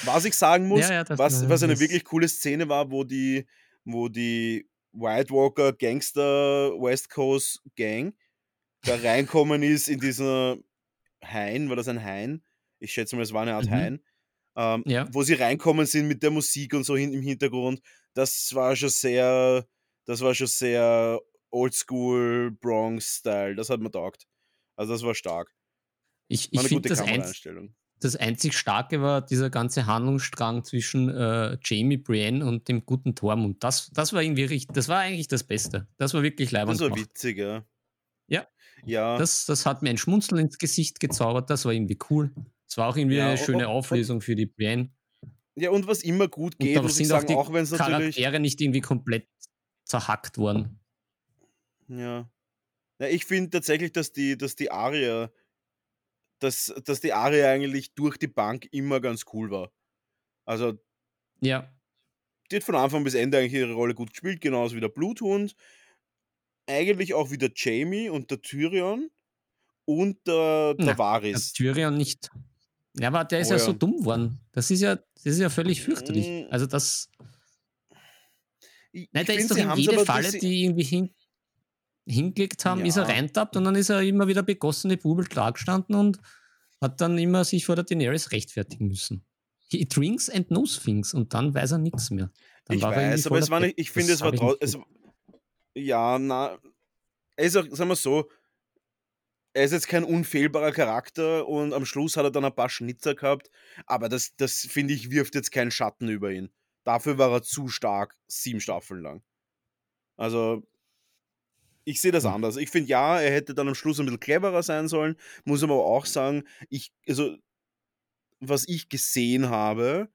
Was ich sagen muss, Ja, ja, das was, was eine wirklich coole Szene war, wo die, wo die White Walker Gangster West Coast Gang da reinkommen ist in dieser Hain, war das ein Hain? Ich schätze mal, es war eine Art Mhm. Hain. Ähm, Ja. Wo sie reinkommen sind mit der Musik und so hin, im Hintergrund. Das war schon sehr, das war schon sehr Oldschool Bronx-Style. Das hat mir taugt. Also das war stark. ich, War ich eine finde gute das, einz Kameraeinstellung. Das einzig Starke war dieser ganze Handlungsstrang zwischen äh, Jamie Brienne und dem guten Tormund. Das, das war irgendwie richtig, das war eigentlich das Beste. Das war wirklich leibend Das war gemacht. witzig, ja. Ja. Ja. Das, das hat mir ein Schmunzeln ins Gesicht gezaubert. Das war irgendwie cool. Es war auch irgendwie Ja, eine und- schöne und- Auflösung für die Brienne. ja, und was immer gut Und geht, da muss ich sind auch sagen, die auch wenn es natürlich. Charaktere nicht irgendwie komplett zerhackt worden. Ja. ja ich finde tatsächlich, dass die, dass die Aria, dass, dass die Aria eigentlich durch die Bank immer ganz cool war. Also, Ja, die hat von Anfang bis Ende eigentlich ihre Rolle gut gespielt, genauso wie der Bluthund. Eigentlich auch wie der Jamie und der Tyrion und der, der Na, der Varys. Tyrion nicht. Ja, aber der ist Oh ja, ja. so dumm worden. Das ist ja, das ist ja völlig fürchterlich. Mm. Also das. Ich, Nein, der find, ist doch in jede Falle, die irgendwie hin, hingelegt haben, ist er Ja. reintappt und dann ist er immer wieder begossene Bubel da gestanden und hat dann immer sich vor der Daenerys rechtfertigen müssen. He drinks and knows things und dann weiß er nichts mehr. Dann Ich weiß, aber es war nicht, ich finde, Das es war trotzdem. ja, na. Er ist auch, sagen wir so, er ist jetzt kein unfehlbarer Charakter und am Schluss hat er dann ein paar Schnitzer gehabt, aber das, das finde ich, wirft jetzt keinen Schatten über ihn. Dafür war er zu stark, sieben Staffeln lang. Also, ich sehe das Hm. anders. Ich finde, ja, er hätte dann am Schluss ein bisschen cleverer sein sollen, muss aber auch sagen, ich, also, was ich gesehen habe,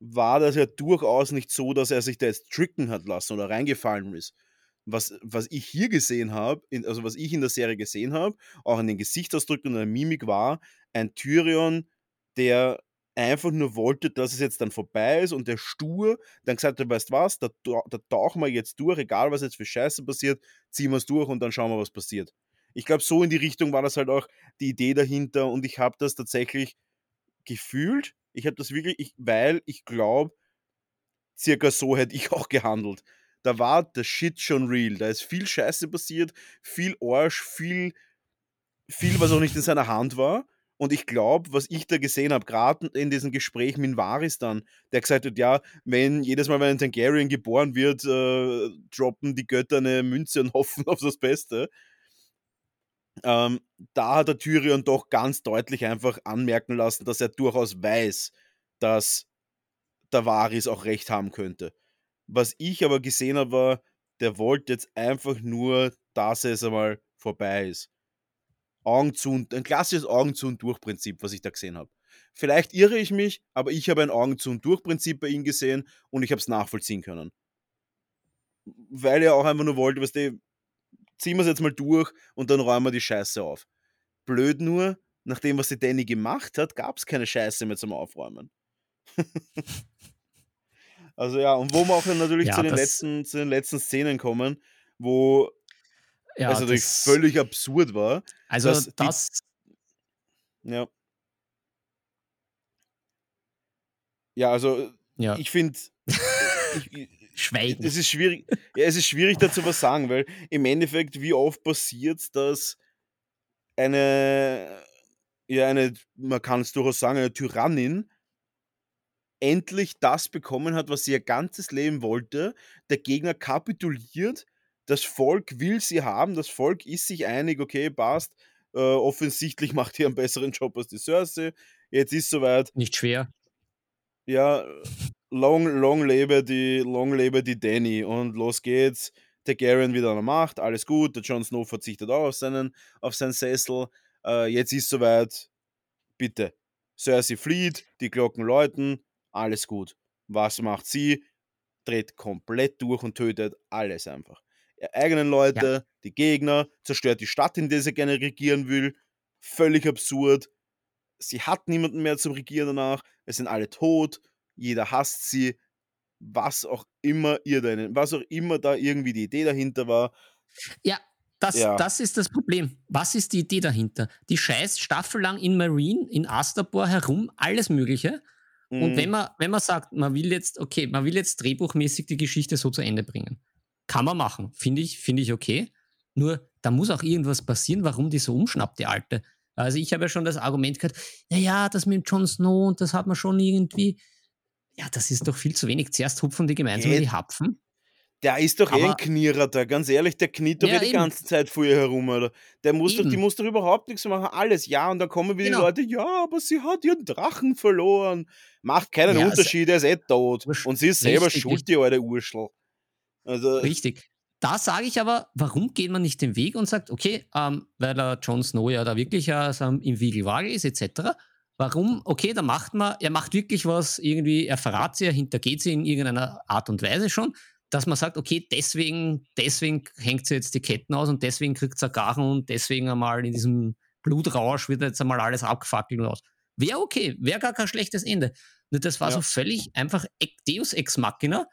war das ja durchaus nicht so, dass er sich da jetzt tricken hat lassen oder reingefallen ist. Was, was ich hier gesehen habe, also was ich in der Serie gesehen habe, auch in den Gesichtsausdrücken und der Mimik war, ein Tyrion, der einfach nur wollte, dass es jetzt dann vorbei ist und der stur dann gesagt hat, weißt was, da, da tauchen wir jetzt durch, egal was jetzt für Scheiße passiert, ziehen wir es durch und dann schauen wir, was passiert. Ich glaube, so in die Richtung war das halt auch die Idee dahinter und ich habe das tatsächlich gefühlt. Ich habe das wirklich, ich, weil ich glaube, circa so hätte ich auch gehandelt. Da war der Shit schon real. Da ist viel Scheiße passiert, viel Arsch, viel, viel, was auch nicht in seiner Hand war. Und ich glaube, was ich da gesehen habe, gerade in diesem Gespräch mit Varys dann, der gesagt hat, ja, wenn jedes Mal, wenn ein Targaryen geboren wird, äh, droppen die Götter eine Münze und hoffen auf das Beste. ähm, da hat der Tyrion doch ganz deutlich einfach anmerken lassen, dass er durchaus weiß, dass der Varys auch recht haben könnte. Was ich aber gesehen habe, war, der wollte jetzt einfach nur, dass es einmal vorbei ist. Augen zu und ein klassisches Augen zu und durch Prinzip, was ich da gesehen habe. Vielleicht irre ich mich, aber ich habe ein Augen zu und durch Prinzip bei ihm gesehen und ich habe es nachvollziehen können. Weil er auch einfach nur wollte, was die ziehen wir es jetzt mal durch und dann räumen wir die Scheiße auf. Blöd nur, nach dem, was die Danny gemacht hat, gab es keine Scheiße mehr zum Aufräumen. also ja, und wo wir auch natürlich Ja, zu, den letzten, zu den letzten Szenen kommen, wo Ja, es natürlich das- völlig absurd war. Also dass die- das, Ja. Ja, also ja, ich finde, Schweigen. es ist schwierig, ja, es ist schwierig dazu was sagen, weil im Endeffekt, wie oft passiert dass eine, ja, eine, man kann es durchaus sagen, eine Tyrannin endlich das bekommen hat, was sie ihr ganzes Leben wollte. Der Gegner kapituliert, das Volk will sie haben, das Volk ist sich einig, okay, passt. Äh, offensichtlich macht ihr einen besseren Job als die Cersei. Jetzt ist soweit, Nicht schwer. ja, long, long lebe die, long lebe die Danny und los geht's. Targaryen wieder an der Macht, alles gut. Der Jon Snow verzichtet auch auf seinen, auf seinen Sessel. Äh, jetzt ist soweit. Bitte. Cersei flieht, die Glocken läuten, alles gut. Was macht sie? Dreht komplett durch und tötet alles einfach. Ihre eigenen Leute, die Gegner, zerstört die Stadt, in der sie gerne regieren will. Völlig absurd. Sie hat niemanden mehr zum Regieren danach. Es sind alle tot. Jeder hasst sie. Was auch immer ihr da, was auch immer da irgendwie die Idee dahinter war. Ja, das, Ja. das ist das Problem. Was ist die Idee dahinter? Die scheiß staffellang in Marine, in Astapor herum, alles Mögliche. Und Mhm. wenn man, wenn man sagt, man will jetzt, okay, man will jetzt drehbuchmäßig die Geschichte so zu Ende bringen, kann man machen, finde ich, finde ich okay. Nur, da muss auch irgendwas passieren, warum die so umschnappt, die Alte. Also ich habe ja schon das Argument gehört, naja, das mit dem Jon Snow und das hat man schon irgendwie, ja, das ist doch viel zu wenig. Zuerst hupfen die gemeinsam in Geht. die Hapfen. Der ist doch eh ein Aber- Knierer da, ganz ehrlich, der kniet doch Ja, eh die eben. ganze Zeit vor ihr herum, oder? Der muss doch, die Eben. muss doch überhaupt nichts machen, alles, ja, und dann kommen wieder Genau. die Leute, ja, aber sie hat ihren Drachen verloren. Macht keinen Ja, also- Unterschied, er ist eh tot. Und sie ist selber Richtig, schuld, die alte Urschel. Also, Richtig. Da sage ich aber, warum geht man nicht den Weg und sagt, okay, ähm, weil der Jon Snow ja da wirklich äh, im Wiegelwagel ist, etc. Warum, okay, da macht man, er macht wirklich was, irgendwie, er verrat sie, er hintergeht sie in irgendeiner Art und Weise schon, dass man sagt, okay, deswegen, deswegen hängt sie jetzt die Ketten aus und deswegen kriegt sie Garen und deswegen einmal in diesem Blutrausch wird jetzt einmal alles abgefackelt und aus. Wäre okay, wäre gar kein schlechtes Ende. Nur das war Ja. so völlig einfach Deus Ex Machina.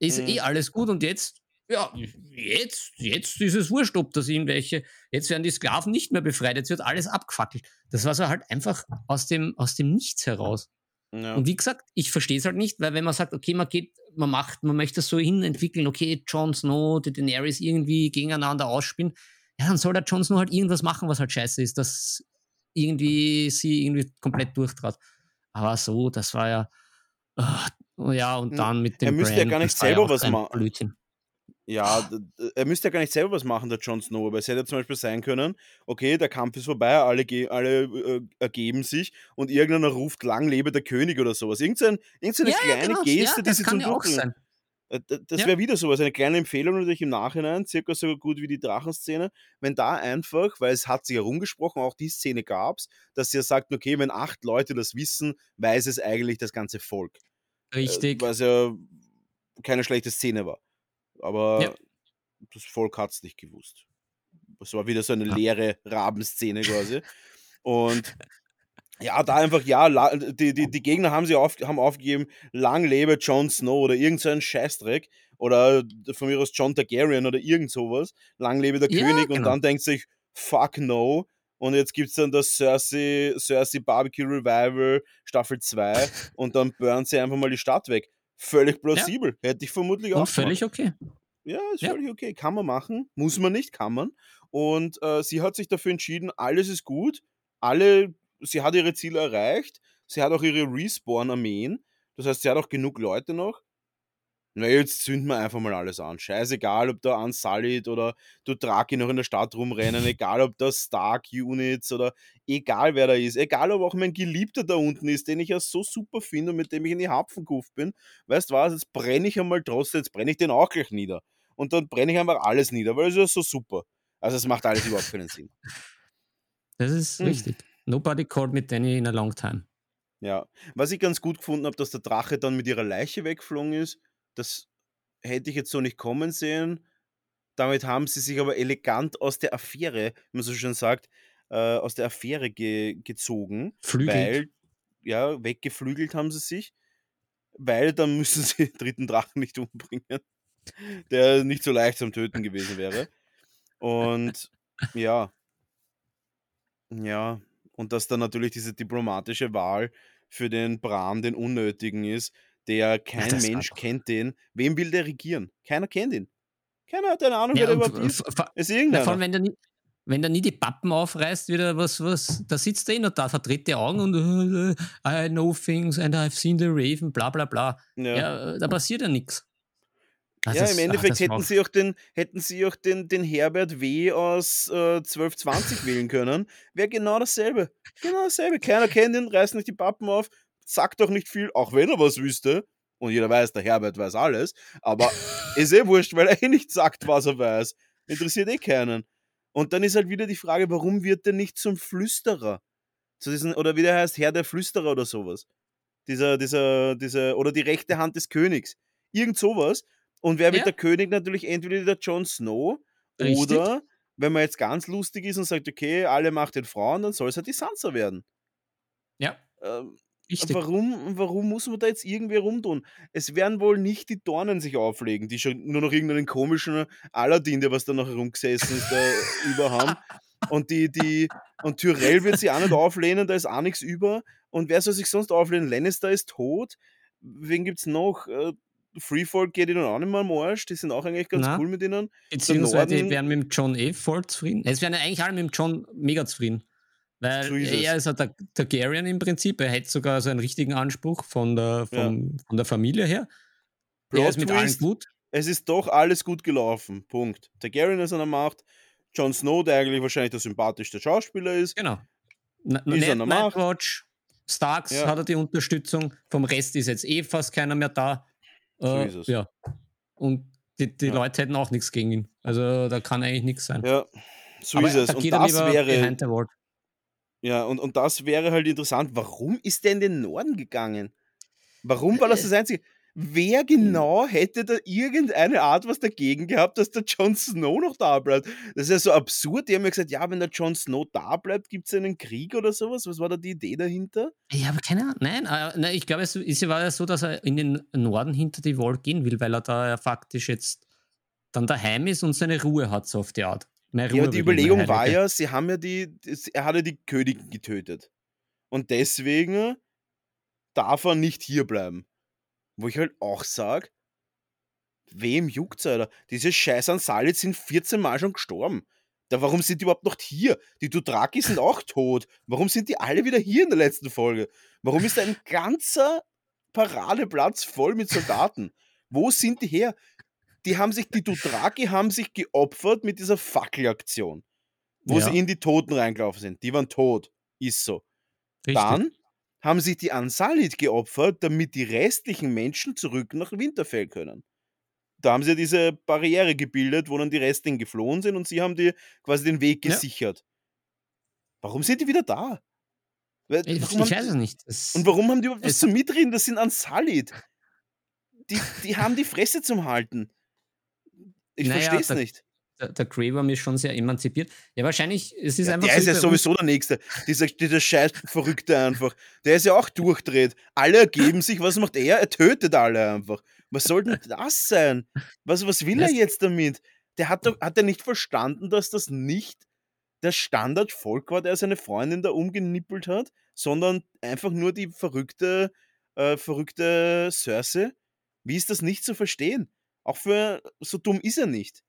Ist Mhm. eh alles gut und jetzt, ja, jetzt, jetzt ist es wurscht, ob das irgendwelche, jetzt werden die Sklaven nicht mehr befreit, jetzt wird alles abgefackelt. Das war so halt einfach aus dem, aus dem Nichts heraus. ja. Und wie gesagt, ich verstehe es halt nicht, weil wenn man sagt, okay, man geht, man macht, man möchte es so hinentwickeln, okay, Jon Snow, die Daenerys irgendwie gegeneinander ausspielen, ja, dann soll der Jon Snow halt irgendwas machen, was halt scheiße ist, dass irgendwie sie irgendwie komplett durchtrat. Aber so, das war ja, ah, ja, und dann mit dem er müsste ja Bran, gar nicht selber auch was ein ma- Blödsinn. Ja, er müsste ja gar nicht selber was machen, der Jon Snow, aber es hätte ja zum Beispiel sein können, okay, der Kampf ist vorbei, alle, alle äh, ergeben sich und irgendeiner ruft, lang lebe der König oder sowas. Irgendeine, irgendeine Ja, ja, kleine genau, Geste, ja, die das sie kann zum ja sein. Äh, Das Ja. wäre wieder sowas, eine kleine Empfehlung natürlich im Nachhinein, circa so gut wie die Drachenszene, wenn da einfach, weil es hat sich herumgesprochen, auch die Szene gab es, dass sie ja sagt, okay, wenn acht Leute das wissen, weiß es eigentlich das ganze Volk. Richtig. Äh, was ja keine schlechte Szene war. Aber Ja. das Volk hat es nicht gewusst. Es war wieder so eine leere Rabenszene quasi. Und ja, da einfach, ja, die, die, die Gegner haben, sie auf, haben aufgegeben, lang lebe Jon Snow oder irgend so ein Scheißdreck oder von mir aus John Targaryen oder irgend sowas, lang lebe der Ja, König und genau. dann denkt sich, fuck no. Und jetzt gibt es dann das Cersei, Cersei Barbecue Revival Staffel 2 und dann burnt sie einfach mal die Stadt weg. Völlig plausibel. Hätte ich vermutlich auch Und völlig okay. gemacht. Ja, ist Ja. völlig okay. Kann man machen. Muss man nicht, kann man. Und äh, sie hat sich dafür entschieden, alles ist gut. Alle, sie hat ihre Ziele erreicht. Sie hat auch ihre Respawn-Armeen. Das heißt, sie hat auch genug Leute noch. Na, jetzt zünden wir einfach mal alles an. Scheißegal, ob da Unsullied oder du Draki noch in der Stadt rumrennen, egal ob das Stark Units oder egal wer da ist, egal ob auch mein Geliebter da unten ist, den ich ja so super finde und mit dem ich in die Hapfen gekauft bin. Weißt du was, jetzt brenne ich einmal trotzdem, jetzt brenne ich den auch gleich nieder. Und dann brenne ich einfach alles nieder, weil es ist ja so super. Also es macht alles überhaupt keinen Sinn. Das ist Hm. richtig. Nobody called me Danny in a long time. Ja, was ich ganz gut gefunden habe, dass der Drache dann mit ihrer Leiche weggeflogen ist, das hätte ich jetzt so nicht kommen sehen. Damit haben sie sich aber elegant aus der Affäre, wie man so schön sagt, äh, aus der Affäre ge gezogen, Flügelt. weil, ja, weggeflügelt haben sie sich, weil dann müssen sie den dritten Drachen nicht umbringen, der nicht so leicht zum Töten gewesen wäre. Und ja, ja, und dass dann natürlich diese diplomatische Wahl für den Bran den Unnötigen ist, der kein war Mensch kennt den. Wem will der regieren? Keiner kennt ihn. Keiner hat eine Ahnung, Ja, wer der überhaupt ist. Ist irgendeiner. vor allem, wenn der, nie, wenn der nie die Pappen aufreißt, wieder was, was, da sitzt er eh noch da, verdrehte Augen und äh, I know things and I've seen the Raven, bla bla bla. ja. Ja, da passiert ja nichts. Ah, Ja, das- im ach, Endeffekt war hätten sie auch den, hätten sie auch den, den Herbert W. aus äh, 1220 wählen können. Wäre genau dasselbe. Genau dasselbe. Keiner kennt ihn, reißt nicht die Pappen auf, sagt doch nicht viel, auch wenn er was wüsste. Und jeder weiß, der Herbert weiß alles. Aber ist eh wurscht, weil er eh nicht sagt, was er weiß. Interessiert eh keinen. Und dann ist halt wieder die Frage, warum wird der nicht zum Flüsterer? Zu diesen, oder wie der heißt, Herr der Flüsterer oder sowas. Dieser, dieser, dieser, oder die rechte Hand des Königs. Irgend sowas. Und wer wird Ja. der König? Natürlich entweder der Jon Snow Richtig. oder, wenn man jetzt ganz lustig ist und sagt, okay, alle macht den Frauen, dann soll es halt die Sansa werden. Ja, Ähm, richtig. warum, warum muss man da jetzt irgendwie rumtun? Es werden wohl nicht die Dornen sich auflegen, die schon nur noch irgendeinen komischen Aladdin, der was da noch herumgesessen ist, da über haben. Und die, die, und Tyrell wird sie auch nicht auflehnen, da ist auch nichts über. Und wer soll sich sonst auflehnen? Lannister ist tot. Wen gibt's noch? Äh, Freefall geht ihnen auch nicht mehr am Arsch. Die sind auch eigentlich ganz Na. cool mit ihnen. Beziehungsweise die wären mit dem John eh voll zufrieden. Es wären ja eigentlich alle mit dem John mega zufrieden. Weil So ist er ist ja der Targaryen im Prinzip. Er hätte sogar so einen richtigen Anspruch von der, Ja. vom, von der Familie her. Er ist mit Plot allen gut. es ist doch alles gut gelaufen. Punkt. Targaryen ist an der Macht. Jon Snow, der eigentlich wahrscheinlich der sympathischste Schauspieler ist. Genau. N Ist an der Macht. Nightwatch, Starks Ja. hat er die Unterstützung. Vom Rest ist jetzt eh fast keiner mehr da. So Äh, ist es. Ja. Und die, die Ja. Leute hätten auch nichts gegen ihn. Also da kann eigentlich nichts sein. Ja, so Aber ist es. Und das wäre. Ja, und, und das wäre halt interessant. Warum ist der in den Norden gegangen? Warum war das das Einzige? Wer genau hätte da irgendeine Art was dagegen gehabt, dass der Jon Snow noch da bleibt? Das ist ja so absurd. Die haben ja gesagt, ja, wenn der Jon Snow da bleibt, gibt es einen Krieg oder sowas. Was war da die Idee dahinter? Ich habe keine Ahnung. Nein, äh, nein ich glaube, es ist, war ja so, dass er in den Norden hinter die Wall gehen will, weil er da ja faktisch jetzt dann daheim ist und seine Ruhe hat, so auf die Art. Ja, die Überlegung war ja, sie haben ja die, er hat ja die Königin getötet. Und deswegen darf er nicht hier bleiben. Wo ich halt auch sage, wem juckt's, Alter? Diese scheiß Ansalit sind 14 Mal schon gestorben. Da, warum sind die überhaupt noch hier? Die Dothraki sind auch tot. Warum sind die alle wieder hier in der letzten Folge? Warum ist da ein ganzer Paradeplatz voll mit Soldaten? Wo sind die her? Die haben sich, die Dothraki haben sich geopfert mit dieser Fackelaktion, wo Ja. sie in die Toten reingelaufen sind. Die waren tot. Ist so. Richtig. Dann haben sich die Ansalit geopfert, damit die restlichen Menschen zurück nach Winterfell können. Da haben sie diese Barriere gebildet, wo dann die restlichen geflohen sind und sie haben die quasi den Weg Ja. gesichert. Warum sind die wieder da? Warum ich haben- weiß es nicht. Es, und warum haben die überhaupt was zum Mitreden? Das sind Ansalit. Die, die haben die Fresse zum Halten. Ich Naja, verstehe es nicht. der, der Worm ist schon sehr emanzipiert. Ja, wahrscheinlich, es ist Ja, einfach der ist wie ja sowieso der Nächste. Dieser, dieser scheiß Verrückte einfach. Der ist ja auch durchdreht. Alle ergeben sich. Was macht er? Er tötet alle einfach. Was soll denn das sein? Was, was will er jetzt damit? Der hat doch, hat er nicht verstanden, dass das nicht der Standardvolk war, der seine Freundin da umgenippelt hat, sondern einfach nur die verrückte, äh, verrückte Cersei? Wie ist das nicht zu verstehen? Auch für so dumm ist er nicht.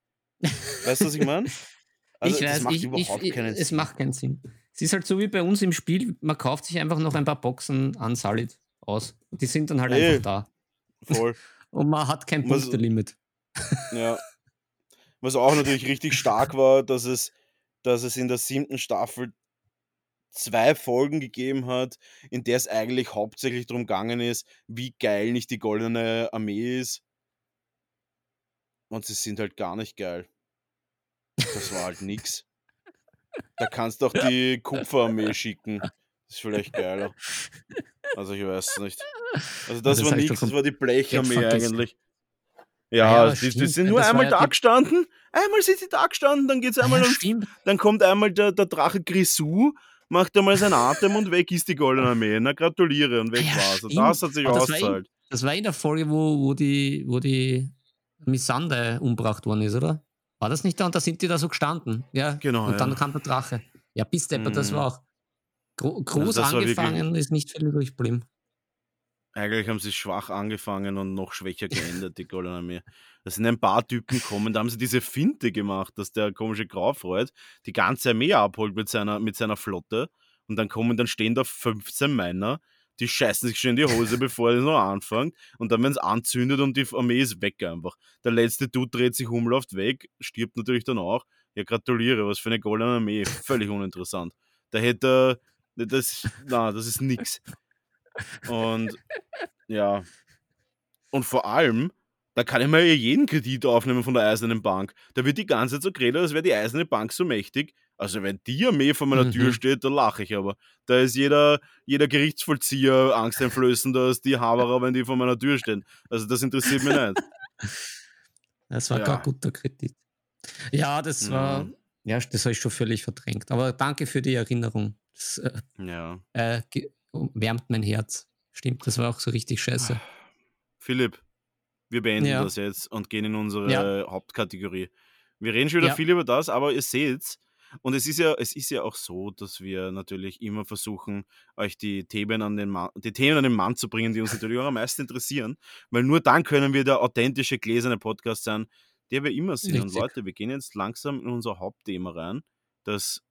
Weißt du, was ich meine? Also, ich weiß, macht ich, überhaupt ich, keinen es Sinn. macht keinen Sinn. Es ist halt so wie bei uns im Spiel, man kauft sich einfach noch ein paar Boxen an Solid aus. Die sind dann halt Eh. einfach da. Voll. Und man hat kein Punktelimit. Ja. Was auch natürlich richtig stark war, dass es, dass es in der siebten Staffel zwei Folgen gegeben hat, in der es eigentlich hauptsächlich darum gegangen ist, wie geil nicht die goldene Armee ist. Und sie sind halt gar nicht geil. Das war halt nix. Da kannst du auch die Kupferarmee schicken. Das ist vielleicht geiler. Also ich weiß nicht. Also das, das war doch das war die Blecharmee eigentlich. Ja, ja, die, die sind nur einmal ja da gestanden. Einmal sind sie da gestanden, dann geht's einmal ja, stimmt. dann kommt einmal der, der Drache Grisou, macht einmal seinen Atem und weg ist die Goldene Armee. Na, gratuliere und weg Ah ja, war's. Und das hat sich Aber ausgezahlt. Das war in der Folge, wo, wo die, wo die Missande umgebracht worden ist, oder? War das nicht da? Und da sind die da so gestanden. Ja. Genau, Und dann ja. kam der Drache. Ja, bis Depper, das Mhm. war auch gro groß das wirklich- angefangen, ist nicht viel übrig geblieben. Eigentlich haben sie schwach angefangen und noch schwächer geendet, die Goldene Armee. Da sind ein paar Typen gekommen, da haben sie diese Finte gemacht, dass der komische Graufreud die ganze Armee abholt mit seiner, mit seiner Flotte. Und dann kommen, dann stehen da 15 Männer, die scheißen sich schon in die Hose, bevor es noch anfängt. Und dann, wenn es anzündet und die Armee ist weg einfach. Der letzte Dude dreht sich um, läuft weg, stirbt natürlich dann auch. Ja, gratuliere, was für eine goldene Armee. Völlig uninteressant. Da hätte er, das, na, das ist nix. Und ja. Und vor allem, da kann ich mir jeden Kredit aufnehmen von der Eisernen Bank. Da wird die ganze Zeit so geredet, als wäre die Eiserne Bank so mächtig. Also wenn die Armee vor meiner Tür Mhm. steht, da lache ich aber. Da ist jeder, jeder Gerichtsvollzieher angsteinflößender als die Haberer, wenn die vor meiner Tür stehen. Also das interessiert mich nicht. Das war Ja. kein guter Kredit. Ja, das war, ja, das habe ich schon völlig verdrängt. Aber danke für die Erinnerung. Das äh, Ja. äh, wärmt mein Herz. Stimmt, das war auch so richtig scheiße. Philipp, wir beenden Ja. das jetzt und gehen in unsere. Hauptkategorie. Wir reden schon wieder viel über das, aber ihr seht's, und es ist ja, es ist ja auch so, dass wir natürlich immer versuchen, euch die Themen an den Mann, die Themen an den Mann zu bringen, die uns natürlich auch am meisten interessieren, weil nur dann können wir der authentische, gläserne Podcast sein, der wir immer sind. Und Richtig. Leute, wir gehen jetzt langsam in unser Hauptthema rein, das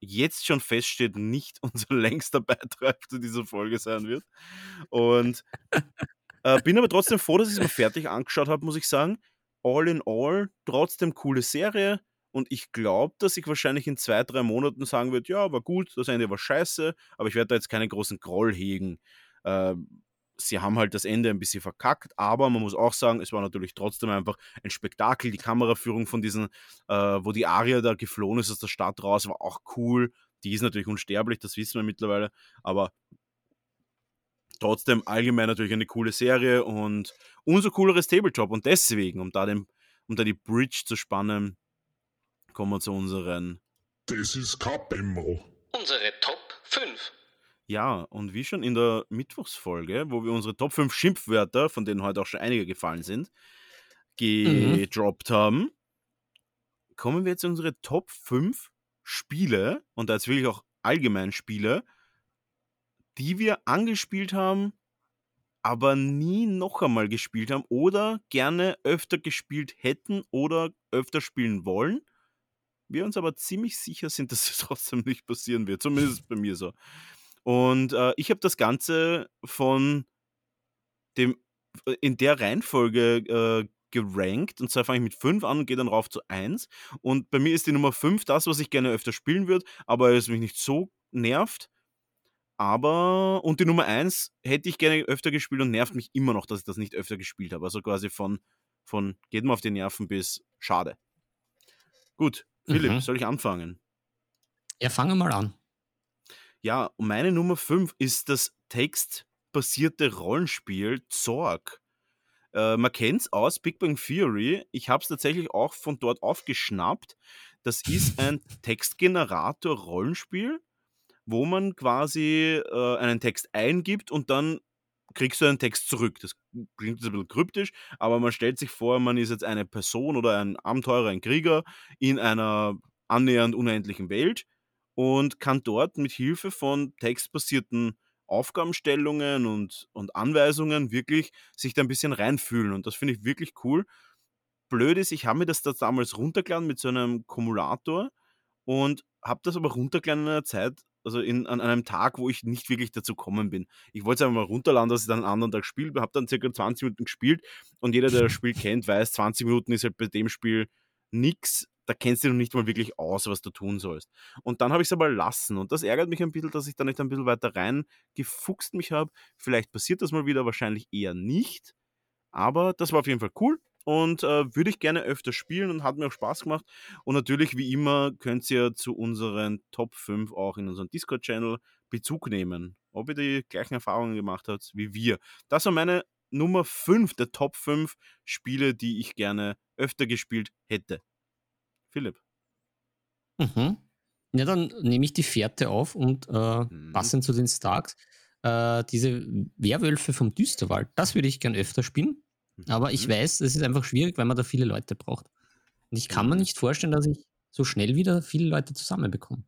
jetzt schon feststeht, nicht unser längster Beitrag zu dieser Folge sein wird. Und äh, bin aber trotzdem froh, dass ich es mir fertig angeschaut habe, muss ich sagen. All in all, trotzdem coole Serie. Und ich glaube, dass ich wahrscheinlich in zwei, drei Monaten sagen würde, ja, war gut, das Ende war scheiße, aber ich werde da jetzt keinen großen Groll hegen. Ähm, sie haben halt das Ende ein bisschen verkackt, aber man muss auch sagen, es war natürlich trotzdem einfach ein Spektakel. Die Kameraführung von diesen, äh, wo die Aria da geflohen ist aus der Stadt raus, war auch cool. Die ist natürlich unsterblich, das wissen wir mittlerweile, aber trotzdem allgemein natürlich eine coole Serie und umso cooleres Tabletop. Und deswegen, um da, den, um da die Bridge zu spannen, kommen wir zu unseren. Das ist Bemmel. Unsere Top 5. Ja, und wie schon in der Mittwochsfolge, wo wir unsere Top 5 Schimpfwörter, von denen heute auch schon einige gefallen sind, gedroppt haben, kommen wir jetzt zu unsere Top 5 Spiele, und da jetzt wirklich auch allgemein Spiele, die wir angespielt haben, aber nie noch einmal gespielt haben oder gerne öfter gespielt hätten oder öfter spielen wollen. Wir uns aber ziemlich sicher sind, dass es trotzdem nicht passieren wird. Zumindest bei mir so. Und äh, ich habe das Ganze von dem in der Reihenfolge äh, gerankt. Und zwar fange ich mit 5 an und gehe dann rauf zu 1. Und bei mir ist die Nummer 5 das, was ich gerne öfter spielen würde, aber es mich nicht so nervt. Aber, und die Nummer 1 hätte ich gerne öfter gespielt und nervt mich immer noch, dass ich das nicht öfter gespielt habe. Also quasi von, von geht mir auf die Nerven bis schade. Gut, Philipp, Mhm. soll ich anfangen? Ja, fangen wir mal an. Ja, meine Nummer 5 ist das textbasierte Rollenspiel Zorg. Äh, man kennt es aus Big Bang Theory. Ich habe es tatsächlich auch von dort aufgeschnappt. Das ist ein Textgenerator-Rollenspiel, wo man quasi äh, einen Text eingibt und dann kriegst du einen Text zurück. Das klingt jetzt ein bisschen kryptisch, aber man stellt sich vor, man ist jetzt eine Person oder ein Abenteurer, ein Krieger in einer annähernd unendlichen Welt und kann dort mit Hilfe von textbasierten Aufgabenstellungen und, und Anweisungen wirklich sich da ein bisschen reinfühlen. Und das finde ich wirklich cool. Blöd ist, ich habe mir das da damals runtergeladen mit so einem Kumulator und habe das aber runtergeladen in einer Zeit, also in, an einem Tag, wo ich nicht wirklich dazu kommen bin. Ich wollte es einfach mal runterladen, dass ich dann einen anderen Tag spiele, habe dann circa 20 Minuten gespielt und jeder, der das Spiel kennt, weiß, 20 Minuten ist halt bei dem Spiel nix. Da kennst du noch nicht mal wirklich aus, was du tun sollst. Und dann habe ich es aber lassen. Und das ärgert mich ein bisschen, dass ich da nicht ein bisschen weiter rein gefuchst mich habe. Vielleicht passiert das mal wieder, wahrscheinlich eher nicht. Aber das war auf jeden Fall cool und äh, würde ich gerne öfter spielen und hat mir auch Spaß gemacht. Und natürlich, wie immer, könnt ihr zu unseren Top 5 auch in unserem Discord-Channel Bezug nehmen, ob ihr die gleichen Erfahrungen gemacht habt wie wir. Das war meine Nummer 5 der Top 5 Spiele, die ich gerne öfter gespielt hätte. Philipp. Mhm. Ja, dann nehme ich die Fährte auf und äh, Mhm. passend zu den Starks, äh, diese Werwölfe vom Düsterwald, das würde ich gern öfter spielen. Aber ich Mhm. weiß, es ist einfach schwierig, weil man da viele Leute braucht. Und ich kann mir Mhm. nicht vorstellen, dass ich so schnell wieder viele Leute zusammenbekomme.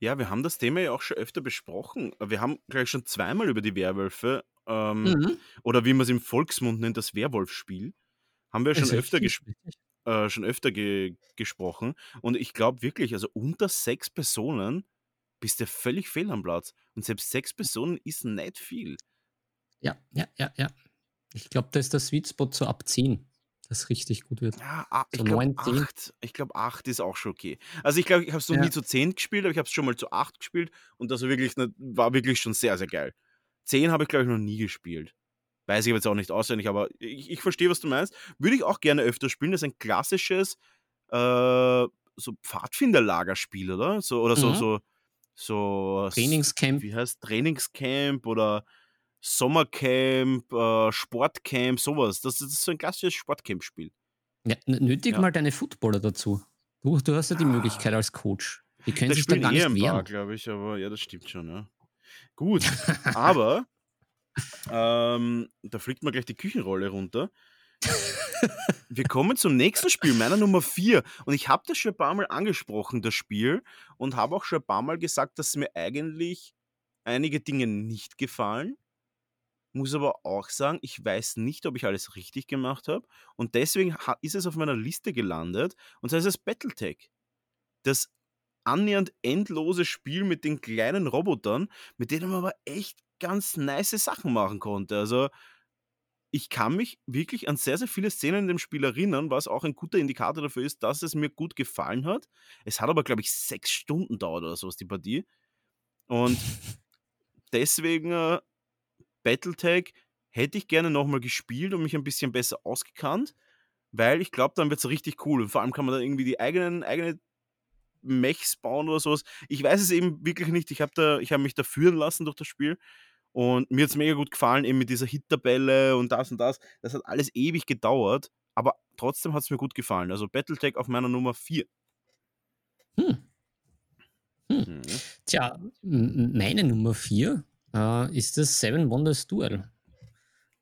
Ja, wir haben das Thema ja auch schon öfter besprochen. Wir haben gleich schon zweimal über die Werwölfe ähm, Mhm. oder wie man es im Volksmund nennt, das Werwolfspiel, haben wir schon öfter, ges äh, schon öfter ge gesprochen. Und ich glaube wirklich, also unter sechs Personen bist du völlig fehl am Platz. Und selbst sechs Personen ist nicht viel. Ja, ja, ja, ja. Ich glaube, da ist der Sweet Spot so ab 10, das richtig gut wird. Ja, a- ich So glaube 9, 10. acht. Ich glaube acht ist auch schon okay. Also ich glaube, ich habe es noch Ja. nie zu zehn gespielt, aber ich habe es schon mal zu acht gespielt und das war wirklich, ne- war wirklich schon sehr, sehr geil. Zehn habe ich glaube ich noch nie gespielt. Weiß ich aber jetzt auch nicht auswendig, aber ich, ich verstehe, was du meinst. Würde ich auch gerne öfter spielen. Das ist ein klassisches äh, so Pfadfinderlagerspiel, oder? So, oder so, Mhm. so, so Trainingscamp. Wie heißt Trainingscamp oder Sommercamp, äh, Sportcamp, sowas. Das, das ist so ein klassisches Sportcamp-Spiel. Ja, nötig Ja. mal deine Footballer dazu. Du, du hast ja die Ah. Möglichkeit als Coach. Die können Das sich da spielen gar nicht wehren. glaube ich, aber ja, das stimmt schon, ja. Gut, aber ähm, da fliegt mir gleich die Küchenrolle runter. Wir kommen zum nächsten Spiel, meiner Nummer 4. Und ich habe das schon ein paar Mal angesprochen, das Spiel, und habe auch schon ein paar Mal gesagt, dass mir eigentlich einige Dinge nicht gefallen. Muss aber auch sagen, ich weiß nicht, ob ich alles richtig gemacht habe. Und deswegen ist es auf meiner Liste gelandet. Und zwar ist es Battletech. Das annähernd endlose Spiel mit den kleinen Robotern, mit denen man aber echt ganz nice Sachen machen konnte. Also ich kann mich wirklich an sehr, sehr viele Szenen in dem Spiel erinnern, was auch ein guter Indikator dafür ist, dass es mir gut gefallen hat. Es hat aber, glaube ich, sechs Stunden dauert oder sowas, die Partie. Und deswegen äh, Battletech hätte ich gerne nochmal gespielt und mich ein bisschen besser ausgekannt, weil ich glaube, dann wird es richtig cool. Und vor allem kann man dann irgendwie die eigenen, eigene Mechs bauen oder sowas. Ich weiß es eben wirklich nicht. Ich habe da, ich habe mich da führen lassen durch das Spiel. Und mir hat es mega gut gefallen, eben mit dieser Hit-Tabelle und das und das. Das hat alles ewig gedauert, aber trotzdem hat es mir gut gefallen. Also Battletech auf meiner Nummer 4. Hm. Hm. Mhm. Tja, meine Nummer 4 äh, ist das Seven Wonders Duel.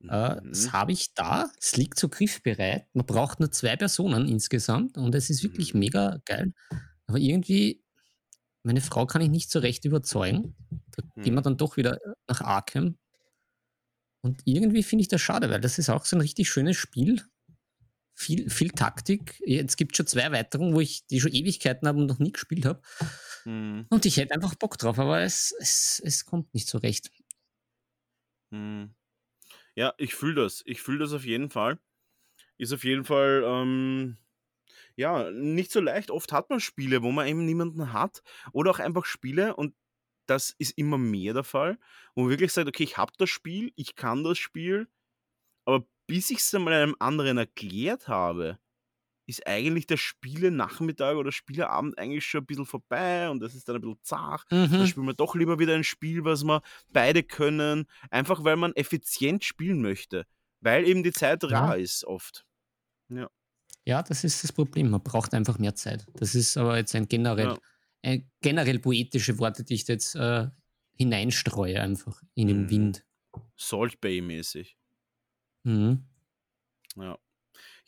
Äh, das Mhm. habe ich da. Es liegt so griffbereit. Man braucht nur zwei Personen insgesamt und es ist wirklich Mhm. mega geil. Aber irgendwie, meine Frau kann ich nicht so recht überzeugen. Da gehen wir Mhm. dann doch wieder nach Arkham. Und irgendwie finde ich das schade, weil das ist auch so ein richtig schönes Spiel. Viel, viel Taktik. Jetzt gibt es schon zwei Erweiterungen, wo ich die schon Ewigkeiten habe und noch nie gespielt habe. Mhm. Und ich hätte einfach Bock drauf, aber es, es, es kommt nicht so recht. Mhm. Ja, ich fühle das. Ich fühle das auf jeden Fall. Ist auf jeden Fall, ähm, ja, nicht so leicht. Oft hat man Spiele, wo man eben niemanden hat. Oder auch einfach Spiele, und das ist immer mehr der Fall, wo man wirklich sagt, okay, ich habe das Spiel, ich kann das Spiel, aber bis ich es einmal einem anderen erklärt habe, ist eigentlich der Spiele-Nachmittag oder Spieleabend eigentlich schon ein bisschen vorbei und das ist dann ein bisschen zart. Dann Mhm. spielen wir doch lieber wieder ein Spiel, was wir beide können, einfach weil man effizient spielen möchte, weil eben die Zeit rar ist oft. Ja. Ja, das ist das Problem. Man braucht einfach mehr Zeit. Das ist aber jetzt ein generell, Ja. ein generell poetische Worte, die ich da jetzt äh, hineinstreue, einfach in den Mhm. Wind. Salt Bay-mäßig. Mhm. Ja.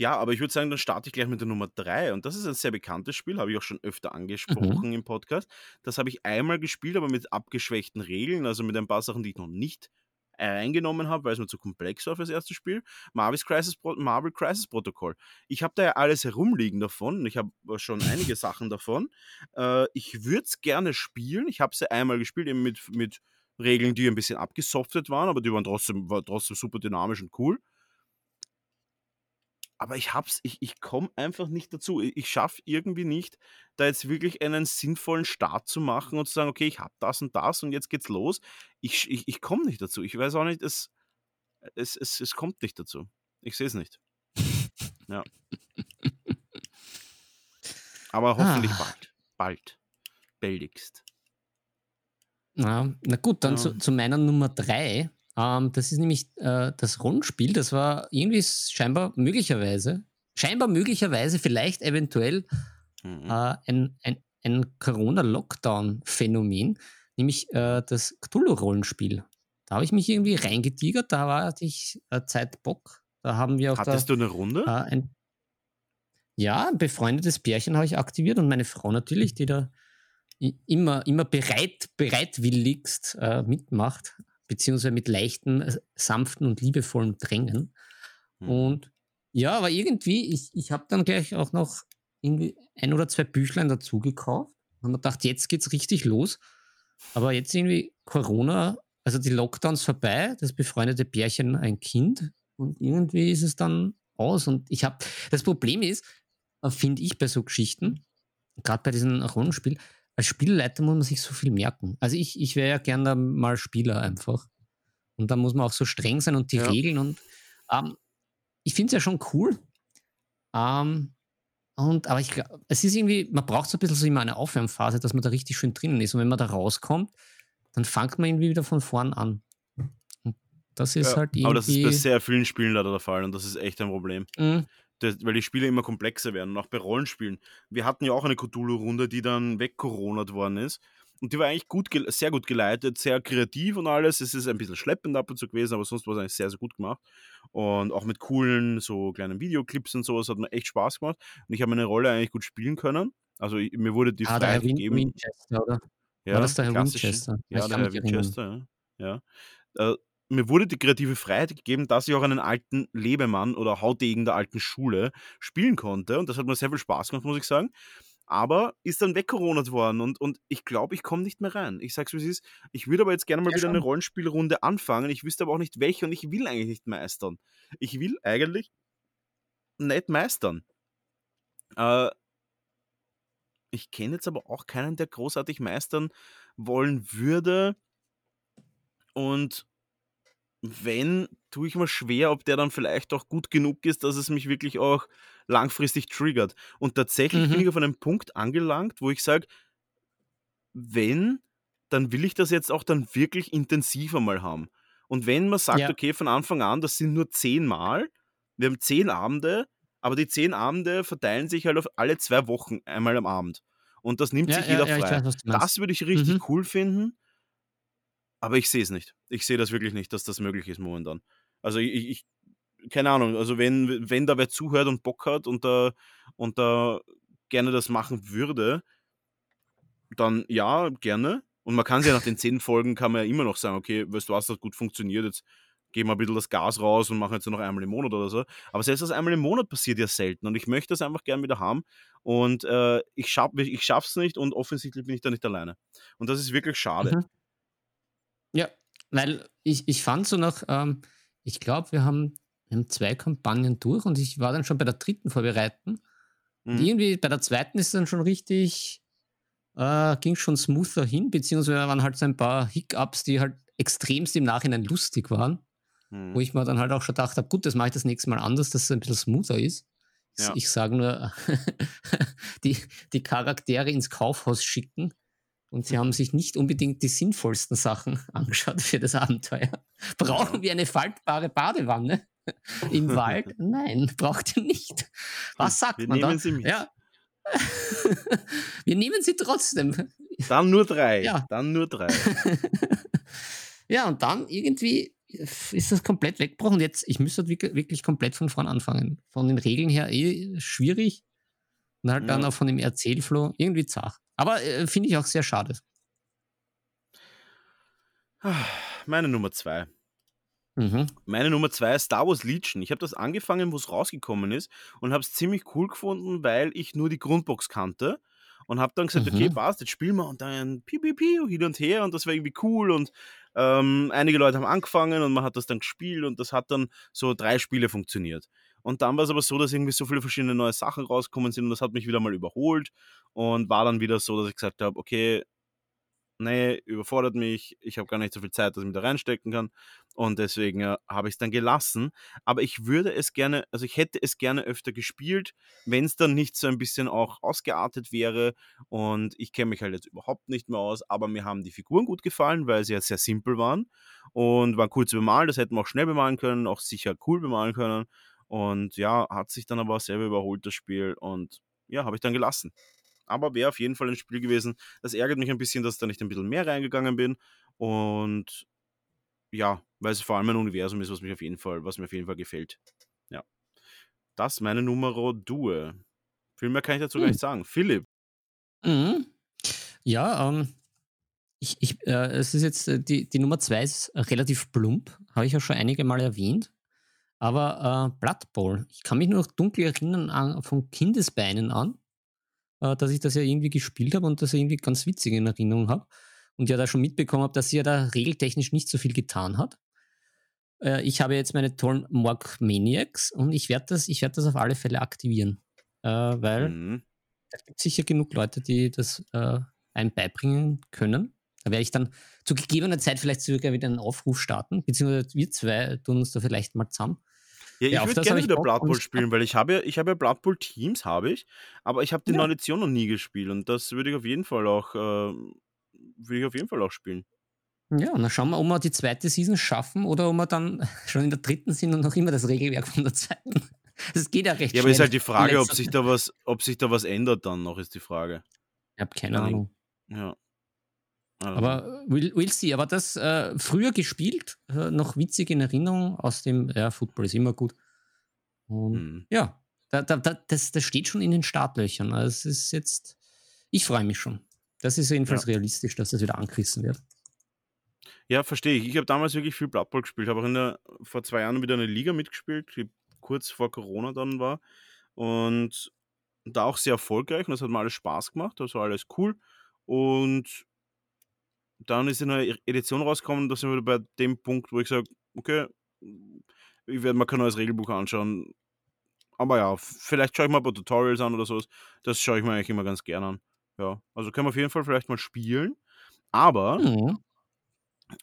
Ja, aber ich würde sagen, dann starte ich gleich mit der Nummer 3. Und das ist ein sehr bekanntes Spiel, habe ich auch schon öfter angesprochen im Podcast. Das habe ich einmal gespielt, aber mit abgeschwächten Regeln, also mit ein paar Sachen, die ich noch nicht reingenommen habe, weil es mir zu komplex war für das erste Spiel. Marvel's Crisis, Marvel Crisis Protocol. Ich habe da ja alles herumliegen davon und ich habe schon einige Sachen davon. Äh, ich würde es gerne spielen. Ich habe es ja einmal gespielt, eben mit, mit Regeln, die ein bisschen abgesoftet waren, aber die waren trotzdem, war trotzdem super dynamisch und cool. Aber ich hab's, ich, ich komme einfach nicht dazu. Ich, schaffe irgendwie nicht, da jetzt wirklich einen sinnvollen Start zu machen und zu sagen, okay, ich habe das und das und jetzt geht's los. Ich, ich, ich komme nicht dazu. Ich weiß auch nicht, es, es, es, es kommt nicht dazu. Ich sehe es nicht. Ja. Aber hoffentlich Ah. bald. Bald. Baldigst. Ja, na gut, dann Ja. zu, zu meiner Nummer drei. Ähm, das ist nämlich äh, das Rollenspiel. Das war irgendwie scheinbar möglicherweise, scheinbar möglicherweise, vielleicht eventuell Mhm. äh, ein, ein, ein Corona-Lockdown-Phänomen, nämlich äh, das Cthulhu-Rollenspiel. Da habe ich mich irgendwie reingetigert, da war ich äh, Zeit Bock. Da haben wir auch da, Hattest du eine Runde? äh, ein, ja, ein befreundetes Pärchen habe ich aktiviert und meine Frau natürlich, die da immer, immer bereit, bereitwilligst äh, mitmacht, beziehungsweise mit leichten, äh, sanften und liebevollen Drängen. Hm. Und ja, aber irgendwie, ich, ich habe dann gleich auch noch irgendwie ein oder zwei Büchlein dazu gekauft und mir gedacht, jetzt geht's richtig los. Aber jetzt irgendwie Corona, also die Lockdowns vorbei, das befreundete Pärchen ein Kind und irgendwie ist es dann aus. Und ich habe, das Problem ist, äh, finde ich bei so Geschichten, gerade bei diesem Rollenspiel, als Spielleiter muss man sich so viel merken. Also ich, ich wäre ja gerne mal Spieler einfach. Und da muss man auch so streng sein und die Ja. Regeln und ähm, ich finde es ja schon cool. Ähm, und, aber ich glaube, es ist irgendwie, man braucht so ein bisschen so immer eine Aufwärmphase, dass man da richtig schön drinnen ist. Und wenn man da rauskommt, dann fängt man irgendwie wieder von vorn an. Und das ist Ja, halt irgendwie. aber das ist bei sehr vielen Spielen leider der Fall und das ist echt ein Problem. Mhm. Das, weil die Spiele immer komplexer werden und auch bei Rollenspielen. Wir hatten ja auch eine Cthulhu-Runde, die dann wegkoronat worden ist. Und die war eigentlich gut, sehr gut geleitet, sehr kreativ und alles. Es ist ein bisschen schleppend ab und zu gewesen, aber sonst war es eigentlich sehr, sehr gut gemacht. Und auch mit coolen, so kleinen Videoclips und sowas hat mir echt Spaß gemacht. Und ich habe meine Rolle eigentlich gut spielen können. Also mir wurde die ah, Freiheit gegeben. Winchester, oder? Ja, War das der Herr Winchester? Ja, der Herr erinnern. Winchester, ja. ja. Mir wurde die kreative Freiheit gegeben, dass ich auch einen alten Lebemann oder Haudegen der alten Schule spielen konnte. Und das hat mir sehr viel Spaß gemacht, muss ich sagen. Aber ist dann wegkoronat worden und, und ich glaube, ich komme nicht mehr rein. Ich sag's wie es ist. Ich würde aber jetzt gerne mal Ja, wieder eine schon. Rollenspielrunde anfangen. Ich wüsste aber auch nicht welche und ich will eigentlich nicht meistern. Ich will eigentlich nicht meistern. Äh, ich kenne jetzt aber auch keinen, der großartig meistern wollen würde. Und wenn, tue ich mir schwer, ob der dann vielleicht auch gut genug ist, dass es mich wirklich auch langfristig triggert. Und tatsächlich bin Mhm. ich auf einem Punkt angelangt, wo ich sage, wenn, dann will ich das jetzt auch dann wirklich intensiver mal haben. Und wenn man sagt, Ja. okay, von Anfang an, das sind nur zehn Mal, wir haben zehn Abende, aber die zehn Abende verteilen sich halt auf alle zwei Wochen einmal am Abend. Und das nimmt Ja, sich ja, jeder frei. weiß. Das würde ich richtig Mhm. cool finden, aber ich sehe es nicht. Ich sehe das wirklich nicht, dass das möglich ist momentan. Also ich, ich keine Ahnung, also wenn, wenn da wer zuhört und Bock hat und da, und da gerne das machen würde, dann ja, gerne. Und man kann sich ja nach den zehn Folgen kann man ja immer noch sagen, okay, weißt du was, das hat gut funktioniert, jetzt geben wir ein bisschen das Gas raus und machen jetzt nur noch einmal im Monat oder so. Aber selbst das einmal im Monat passiert ja selten und ich möchte das einfach gern wieder haben und äh, ich, schaff, ich schaff's nicht und offensichtlich bin ich da nicht alleine. Und das ist wirklich schade. Mhm. Ja, weil ich, ich fand so nach, ähm, ich glaube, wir haben, wir haben zwei Kampagnen durch und ich war dann schon bei der dritten vorbereiten. Und Mhm. irgendwie bei der zweiten ist dann schon richtig, äh, ging schon smoother hin, beziehungsweise waren halt so ein paar Hiccups, die halt extremst im Nachhinein lustig waren, Mhm. wo ich mir dann halt auch schon gedacht habe, gut, das mache ich das nächste Mal anders, dass es ein bisschen smoother ist. Ich- Ja. Ich sage nur, die, die Charaktere ins Kaufhaus schicken und sie haben sich nicht unbedingt die sinnvollsten Sachen angeschaut für das Abenteuer. Brauchen wir eine faltbare Badewanne im Wald? Nein, braucht ihr nicht. Was sagt Wir man nehmen da? sie mit. Ja. wir nehmen sie trotzdem. Dann nur drei. Ja. Dann nur drei. ja, und dann irgendwie ist das komplett weggebrochen. Jetzt, ich müsste wirklich, komplett von vorn anfangen. Von den Regeln her eh schwierig. Und halt dann Ja. auch von dem Erzählflow irgendwie zart. Aber äh, finde ich auch sehr schade. Meine Nummer zwei. Mhm. Meine Nummer zwei ist Star Wars Legion. Ich habe das angefangen, wo es rausgekommen ist und habe es ziemlich cool gefunden, weil ich nur die Grundbox kannte und habe dann gesagt, okay, Mhm. passt, jetzt spielen wir und dann piu, piu, piu, hin und her und das war irgendwie cool und ähm, einige Leute haben angefangen und man hat das dann gespielt und das hat dann so drei Spiele funktioniert. Und dann war es aber so, dass irgendwie so viele verschiedene neue Sachen rausgekommen sind und das hat mich wieder mal überholt und war dann wieder so, dass ich gesagt habe, okay, nee, überfordert mich, ich habe gar nicht so viel Zeit, dass ich mich da reinstecken kann und deswegen äh, habe ich es dann gelassen. Aber ich würde es gerne, also ich hätte es gerne öfter gespielt, wenn es dann nicht so ein bisschen auch ausgeartet wäre und ich kenne mich halt jetzt überhaupt nicht mehr aus, aber mir haben die Figuren gut gefallen, weil sie ja sehr simpel waren und waren cool zu bemalen, das hätten wir auch schnell bemalen können, auch sicher cool bemalen können und ja, hat sich dann aber selber überholt, das Spiel und ja, habe ich dann gelassen aber wäre auf jeden Fall ein Spiel gewesen. Das ärgert mich ein bisschen, dass ich da nicht ein bisschen mehr reingegangen bin. Und ja, weil es vor allem ein Universum ist, was mich auf jeden Fall, was mir auf jeden Fall gefällt. Ja. Das meine Numero Due. Viel mehr kann ich dazu gar Hm. nicht sagen. Philipp. Mhm. Ja, ähm, ich, ich, äh, es ist jetzt, äh, die, die Nummer zwei ist relativ plump, habe ich ja schon einige Mal erwähnt. Aber äh, Blood Bowl, ich kann mich nur noch dunkel erinnern an, von Kindesbeinen an, äh, dass ich das ja irgendwie gespielt habe und das irgendwie ganz witzig in Erinnerung habe. Und ja da schon mitbekommen habe, dass sie ja da regeltechnisch nicht so viel getan hat. Äh, ich habe jetzt meine tollen Morg Maniacs und ich werde das, ich werd das auf alle Fälle aktivieren. Äh, weil Mhm. da gibt sicher genug Leute, die das äh, einem beibringen können. Da werde ich dann zu gegebener Zeit vielleicht sogar wieder einen Aufruf starten, beziehungsweise wir zwei tun uns da vielleicht mal zusammen. Ja, Ja, ich auf würde gerne wieder Blood Bowl spielen, weil ich habe ja, ich habe ja Blood Bowl Teams, habe ich, aber ich habe die Ja. neue Edition noch nie gespielt und das würde ich auf jeden Fall auch, äh, würde ich auf jeden Fall auch spielen. Ja, und dann schauen wir, ob wir die zweite Season schaffen oder ob wir dann schon in der dritten sind und noch immer das Regelwerk von der zweiten. Das geht ja recht Ja, aber ist schnell. halt die Frage, ob sich da was, ob sich da was ändert dann noch, ist die Frage. Ich habe keine Ja, Ahnung. Ja. Also, Aber we'll, we'll see. Aber das äh, früher gespielt, äh, noch witzig in Erinnerung aus dem, ja, Football ist immer gut. Und hm. ja, da, da, da, das, das steht schon in den Startlöchern. Also es ist jetzt, ich freue mich schon. Das ist jedenfalls realistisch, dass das wieder angerissen wird. Ja, verstehe ich. Ich habe damals wirklich viel Blood Bowl gespielt, habe auch in der, vor zwei Jahren wieder eine Liga mitgespielt, die kurz vor Corona dann war. Und da auch sehr erfolgreich und das hat mir alles Spaß gemacht, das war alles cool. Und dann ist eine neue Edition rausgekommen, da sind wir bei dem Punkt, wo ich sage, okay, ich werde mir kein neues Regelbuch anschauen. Aber ja, vielleicht schaue ich mal ein paar Tutorials an oder sowas. Das schaue ich mir eigentlich immer ganz gerne an. Ja, also können wir auf jeden Fall vielleicht mal spielen. Aber Mhm.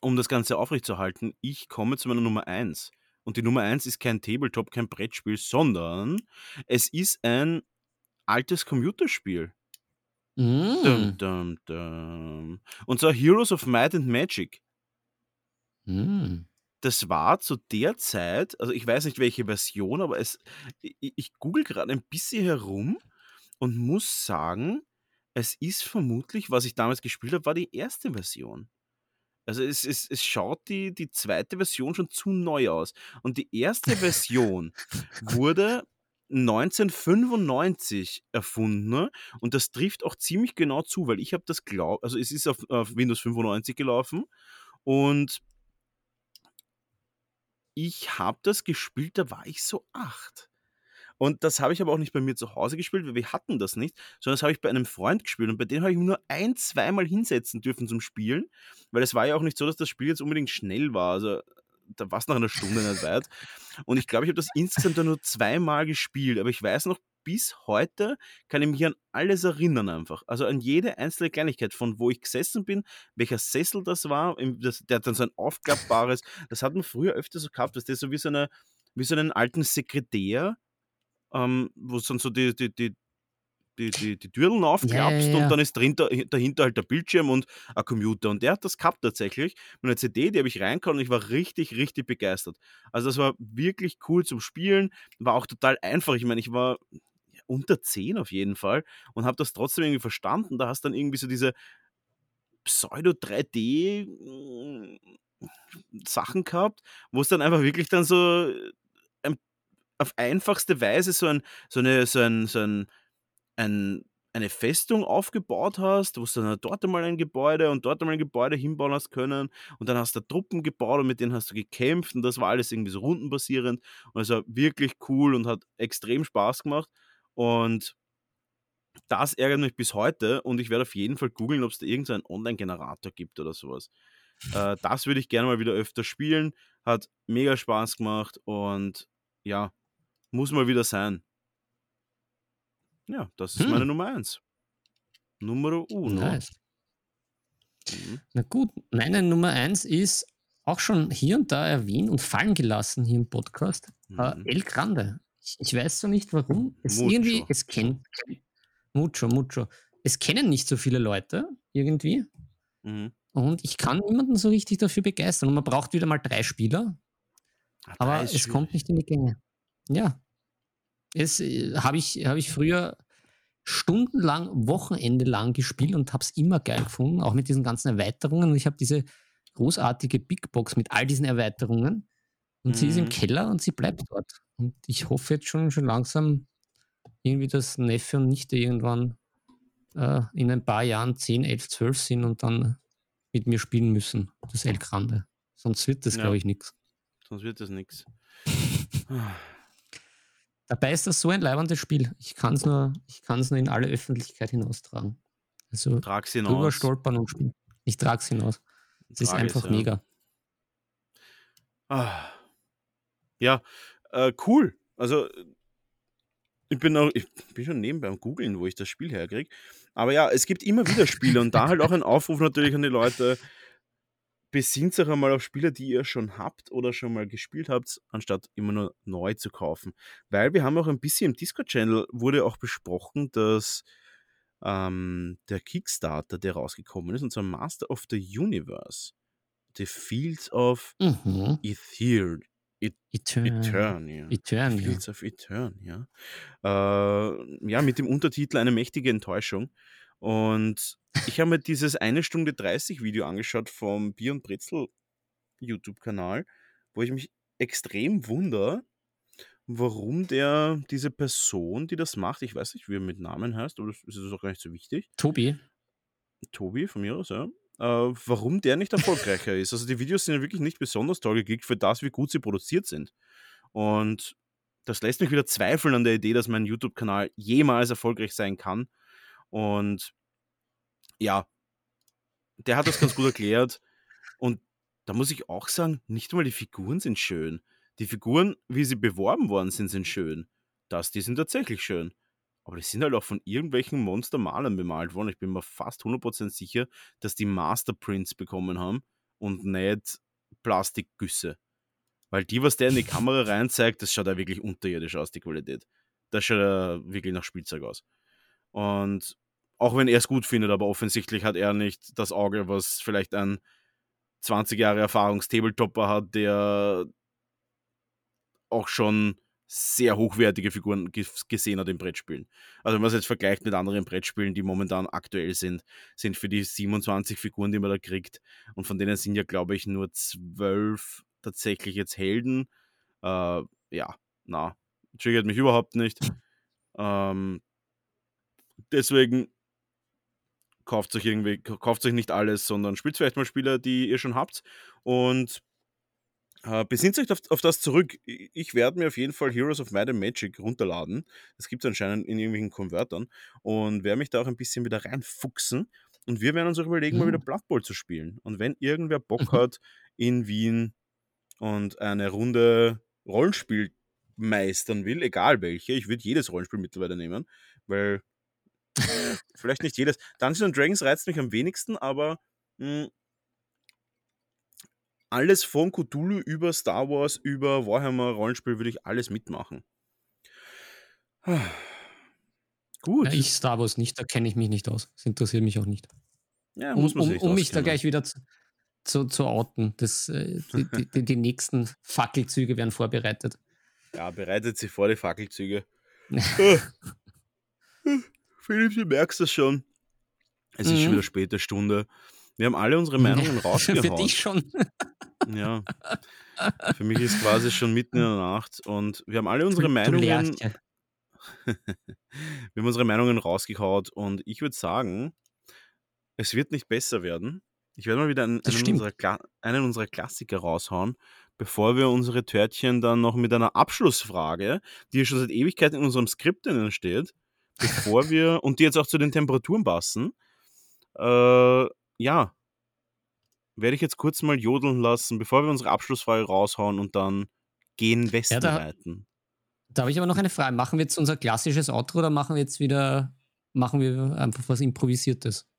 um das Ganze aufrechtzuerhalten, ich komme zu meiner Nummer 1. Und die Nummer 1 ist kein Tabletop, kein Brettspiel, sondern es ist ein altes Computerspiel. Dum, Mhm. dum, dum. Und zwar Heroes of Might and Magic. Mhm. Das war zu der Zeit, also ich weiß nicht welche Version, aber es, ich, ich google gerade ein bisschen herum und muss sagen, es ist vermutlich, was ich damals gespielt habe, war die erste Version. Also es, es, es schaut die, die zweite Version schon zu neu aus. Und die erste Version wurde 1995 erfunden und das trifft auch ziemlich genau zu, weil ich habe das glaubt, also es ist auf, auf Windows 95 gelaufen und ich habe das gespielt, da war ich so acht. Und das habe ich aber auch nicht bei mir zu Hause gespielt, weil wir hatten das nicht, sondern das habe ich bei einem Freund gespielt und bei dem habe ich nur ein, zweimal hinsetzen dürfen zum Spielen, weil es war ja auch nicht so, dass das Spiel jetzt unbedingt schnell war. Also da war es nach einer Stunde nicht weit. Und ich glaube, ich habe das insgesamt nur zweimal gespielt, aber ich weiß noch, bis heute kann ich mich an alles erinnern einfach. Also an jede einzelne Kleinigkeit, von wo ich gesessen bin, welcher Sessel das war, das, der hat dann so ein aufklappbares, das hat man früher öfter so gehabt, dass das so wie so, eine, wie so einen alten Sekretär, ähm, wo es dann so die, die, die, die, die, die Türen aufklappst ja, ja. und dann ist dahinter, dahinter halt der Bildschirm und ein Computer. Und der hat das gehabt tatsächlich. Mit einer CD, die habe ich reingehauen und ich war richtig, richtig begeistert. Also das war wirklich cool zum Spielen, war auch total einfach. Ich meine, ich war unter 10 auf jeden Fall und habe das trotzdem irgendwie verstanden. Da hast dann irgendwie so diese Pseudo-3D mm, Sachen gehabt, wo es dann einfach wirklich dann so ein, auf einfachste Weise so ein, so eine, so ein, so ein, ein, eine Festung aufgebaut hast, wo du dann dort einmal ein Gebäude und dort einmal ein Gebäude hinbauen hast können und dann hast du Truppen gebaut und mit denen hast du gekämpft und das war alles irgendwie so rundenbasierend und es war wirklich cool und hat extrem Spaß gemacht und das ärgert mich bis heute und ich werde auf jeden Fall googeln, ob es da irgendeinen Online-Generator gibt oder sowas. Äh, das würde ich gerne mal wieder öfter spielen. Hat mega Spaß gemacht und ja, muss mal wieder sein. Ja, das ist Hm. meine Nummer 1. Numero uno. Nice. Mhm. Na gut, meine Nummer eins ist auch schon hier und da erwähnt und fallen gelassen hier im Podcast. Äh, Mhm. El Grande. Ich, ich weiß so nicht warum. Es Mucho. irgendwie, es kennt. Mucho, mucho. Es kennen nicht so viele Leute irgendwie. Mhm. Und ich kann niemanden so richtig dafür begeistern. Und man braucht wieder mal drei Spieler, Ah, aber es kommt schwierig. nicht in die Gänge. Ja. Es äh, habe ich, hab ich früher stundenlang, Wochenende lang gespielt und habe es immer geil gefunden, auch mit diesen ganzen Erweiterungen. Und ich habe diese großartige Big Box mit all diesen Erweiterungen. Und sie ist im Mhm. Keller und sie bleibt dort. Und ich hoffe jetzt schon, schon langsam irgendwie, dass Neffe und Nichte irgendwann äh, in ein paar Jahren 10, 11, 12 sind und dann mit mir spielen müssen, das El Grande. Sonst wird das, Ja. glaube ich, nichts. Sonst wird das nichts. Dabei ist das so ein leibendes Spiel. Ich kann es nur, ich nur in alle Öffentlichkeit hinaustragen. Also Trag's drüber hinaus. stolpern und spielen. Ich trage es hinaus. Es ist es, einfach ja. mega. Ah. Ja, äh, cool. Also, ich bin, auch, ich bin schon nebenbei am Googeln, wo ich das Spiel herkriege. Aber ja, es gibt immer wieder Spiele und da halt auch ein Aufruf natürlich an die Leute. Besinnt euch einmal auf Spiele, die ihr schon habt oder schon mal gespielt habt, anstatt immer nur neu zu kaufen. Weil wir haben auch ein bisschen im Discord-Channel wurde auch besprochen, dass ähm, der Kickstarter, der rausgekommen ist, und zwar Master of the Universe, The Fields of Mhm. Ether, Etern. Eternia. Eternia. Fields of Eternia. Äh, ja, mit dem Untertitel Eine mächtige Enttäuschung. Und ich habe mir dieses eine Stunde 30 Video angeschaut vom Bier und Brezel YouTube-Kanal, wo ich mich extrem wundere, warum der, diese Person, die das macht, ich weiß nicht, wie er mit Namen heißt, aber das ist auch gar nicht so wichtig, Tobi. Tobi von mir aus, ja. Äh, warum der nicht erfolgreicher ist. Also die Videos sind ja wirklich nicht besonders toll geklickt für das, wie gut sie produziert sind. Und das lässt mich wieder zweifeln an der Idee, dass mein YouTube-Kanal jemals erfolgreich sein kann. Und ja, der hat das ganz gut erklärt. Und da muss ich auch sagen, nicht mal die Figuren sind schön. Die Figuren, wie sie beworben worden sind, sind schön. Das, die sind tatsächlich schön. Aber die sind halt auch von irgendwelchen Monstermalern bemalt worden. Ich bin mir fast 100% sicher, dass die Masterprints bekommen haben und nicht Plastikgüsse. Weil die, was der in die Kamera rein zeigt, das schaut ja wirklich unterirdisch aus, die Qualität. Das schaut ja wirklich nach Spielzeug aus. Und auch wenn er es gut findet, aber offensichtlich hat er nicht das Auge, was vielleicht ein 20 Jahre Erfahrungs-Tabletopper hat, der auch schon sehr hochwertige Figuren ges- gesehen hat im Brettspielen. Also wenn man es jetzt vergleicht mit anderen Brettspielen, die momentan aktuell sind, sind für die 27 Figuren, die man da kriegt, und von denen sind ja, glaube ich, nur 12 tatsächlich jetzt Helden. Äh, ja, na, triggert mich überhaupt nicht. Ähm, deswegen kauft euch irgendwie, kauft euch nicht alles, sondern spielt vielleicht mal Spiele, die ihr schon habt und äh, besinnt euch auf, auf das zurück. Ich werde mir auf jeden Fall Heroes of Might and Magic runterladen. Das gibt es anscheinend in irgendwelchen Konvertern und werde mich da auch ein bisschen wieder reinfuchsen. Und wir werden uns auch überlegen, mal Mhm. wieder Blood Bowl zu spielen. Und wenn irgendwer Bock Mhm. hat, in Wien und eine Runde Rollenspiel meistern will, egal welche, ich würde jedes Rollenspiel mittlerweile nehmen, weil vielleicht nicht jedes. Dungeons and Dragons reizt mich am wenigsten, aber mh, alles von Cthulhu über Star Wars, über Warhammer Rollenspiel würde ich alles mitmachen. Gut. Ja, ich Star Wars nicht, da kenne ich mich nicht aus. Das interessiert mich auch nicht. Ja, um muss man um, sich um mich da gleich wieder zu, zu, zu outen. Das, äh, die, die, die, die nächsten Fackelzüge werden vorbereitet. Ja, bereitet sich vor die Fackelzüge. Philipp, du merkst das schon. Es ist schon Mhm. wieder späte Stunde. Wir haben alle unsere Meinungen Für rausgehauen. dich schon. Ja. Für mich ist quasi schon mitten in der Nacht und wir haben alle unsere Du Meinungen. Wir haben unsere Meinungen rausgehaut und ich würde sagen, es wird nicht besser werden. Ich werde mal wieder einen, einen, unserer einen unserer Klassiker raushauen, bevor wir unsere Törtchen dann noch mit einer Abschlussfrage, die ja schon seit Ewigkeit in unserem Skript drinnen steht, bevor wir, und die jetzt auch zu den Temperaturen passen, äh, ja, werde ich jetzt kurz mal jodeln lassen, bevor wir unsere Abschlussfrage raushauen und dann gehen Westen da- reiten. Da habe ich aber noch eine Frage. Machen wir jetzt unser klassisches Outro oder machen wir jetzt wieder, machen wir einfach was Improvisiertes?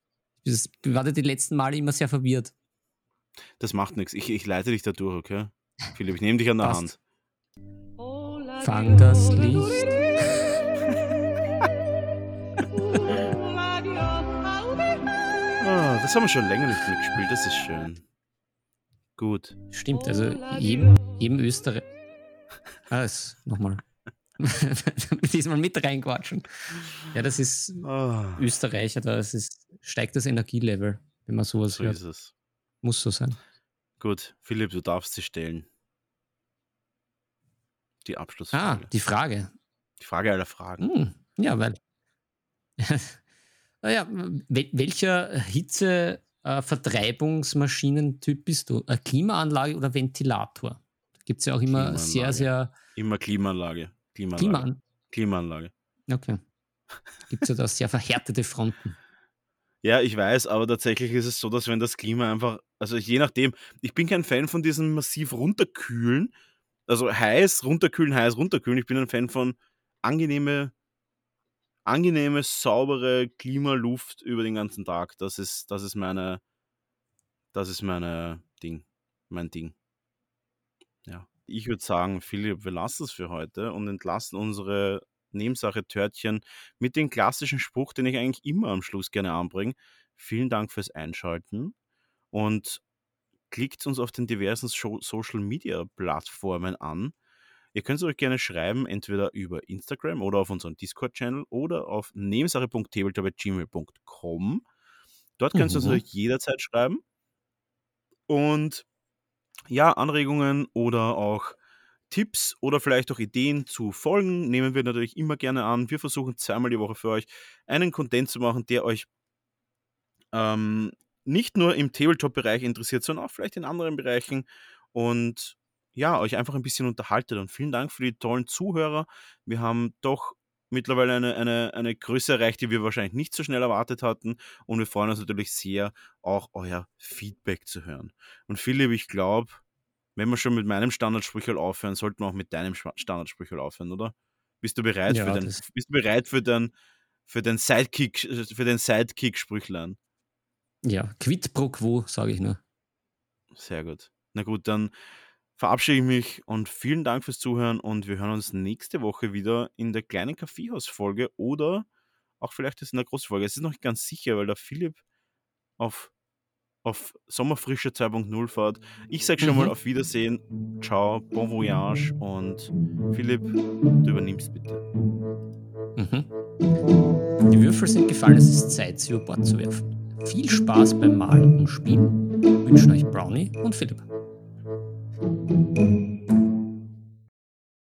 Das war die letzten Male immer sehr verwirrt. Das macht nichts. Ich, ich leite dich da durch, okay? Philipp, ich nehme dich an der Passt. Hand. Fang das Licht. Das haben wir schon länger nicht mehr gespielt, das ist schön. Gut. Stimmt, also jedem, jedem Österreich. Ah, das nochmal. Diesmal mit reinquatschen. Ja, das ist Ah, Österreicher, da ist steigt das Energielevel, wenn man sowas so hört. ist es. Muss so sein. Gut, Philipp, du darfst sie stellen. Die Ah, Abschlussfrage. die Frage. die Frage aller Fragen. Hm, ja, weil. naja, wel welcher Hitze-Vertreibungsmaschinentyp bist du? Eine Klimaanlage oder Ventilator? Da gibt es ja auch immer sehr, sehr. Immer Klimaanlage. Klimaanlage. Klima Klimaanlage. okay. Gibt es ja da sehr verhärtete Fronten. Ja, ich weiß, aber tatsächlich ist es so, dass wenn das Klima einfach, also je nachdem, ich bin kein Fan von diesem massiv runterkühlen, also heiß, runterkühlen, heiß, runterkühlen. Ich bin ein Fan von angenehme, angenehme, saubere Klimaluft über den ganzen Tag. Das ist, das ist meine, das ist meine Ding, mein Ding. Ja, ich würde sagen, Philipp, wir lassen es für heute und entlassen unsere Nebensache-Törtchen mit dem klassischen Spruch, den ich eigentlich immer am Schluss gerne anbringe. Vielen Dank fürs Einschalten und klickt uns auf den diversen Social-Media-Plattformen an. Ihr könnt es euch gerne schreiben, entweder über Instagram oder auf unserem Discord-Channel oder auf nebensache.tabletop.gmail.com. Dort könnt ihr uns Mhm. natürlich jederzeit schreiben. Und ja, Anregungen oder auch Tipps oder vielleicht auch Ideen zu Folgen nehmen wir natürlich immer gerne an. Wir versuchen zweimal die Woche für euch einen Content zu machen, der euch ähm, nicht nur im Tabletop-Bereich interessiert, sondern auch vielleicht in anderen Bereichen und ja, euch einfach ein bisschen unterhaltet. Und vielen Dank für die tollen Zuhörer. Wir haben doch mittlerweile eine, eine, eine Größe erreicht, die wir wahrscheinlich nicht so schnell erwartet hatten. Und wir freuen uns natürlich sehr, auch euer Feedback zu hören. Und Philipp, ich glaube, wenn wir schon mit meinem Standardsprüchel aufhören, sollten wir auch mit deinem Standardsprüchel aufhören, oder? Bist du bereit Ja, für das- bist du bereit für dein, für den Sidekick, für den Sidekick-Sprüchlein? Ja, quid pro quo, sage ich nur. Sehr gut. Na gut, dann verabschiede ich mich und vielen Dank fürs Zuhören und wir hören uns nächste Woche wieder in der kleinen Kaffeehaus-Folge oder auch vielleicht ist in der großen Folge. Es ist noch nicht ganz sicher, weil der Philipp auf, auf Sommerfrische 2.0 fährt. Ich sage schon mal Mhm. auf Wiedersehen, ciao, bon voyage und Philipp, du übernimmst bitte. Mhm. Die Würfel sind gefallen, es ist Zeit, sie über Bord zu werfen. Viel Spaß beim Malen und Spielen wünschen euch Brownie und Philipp. Thank you.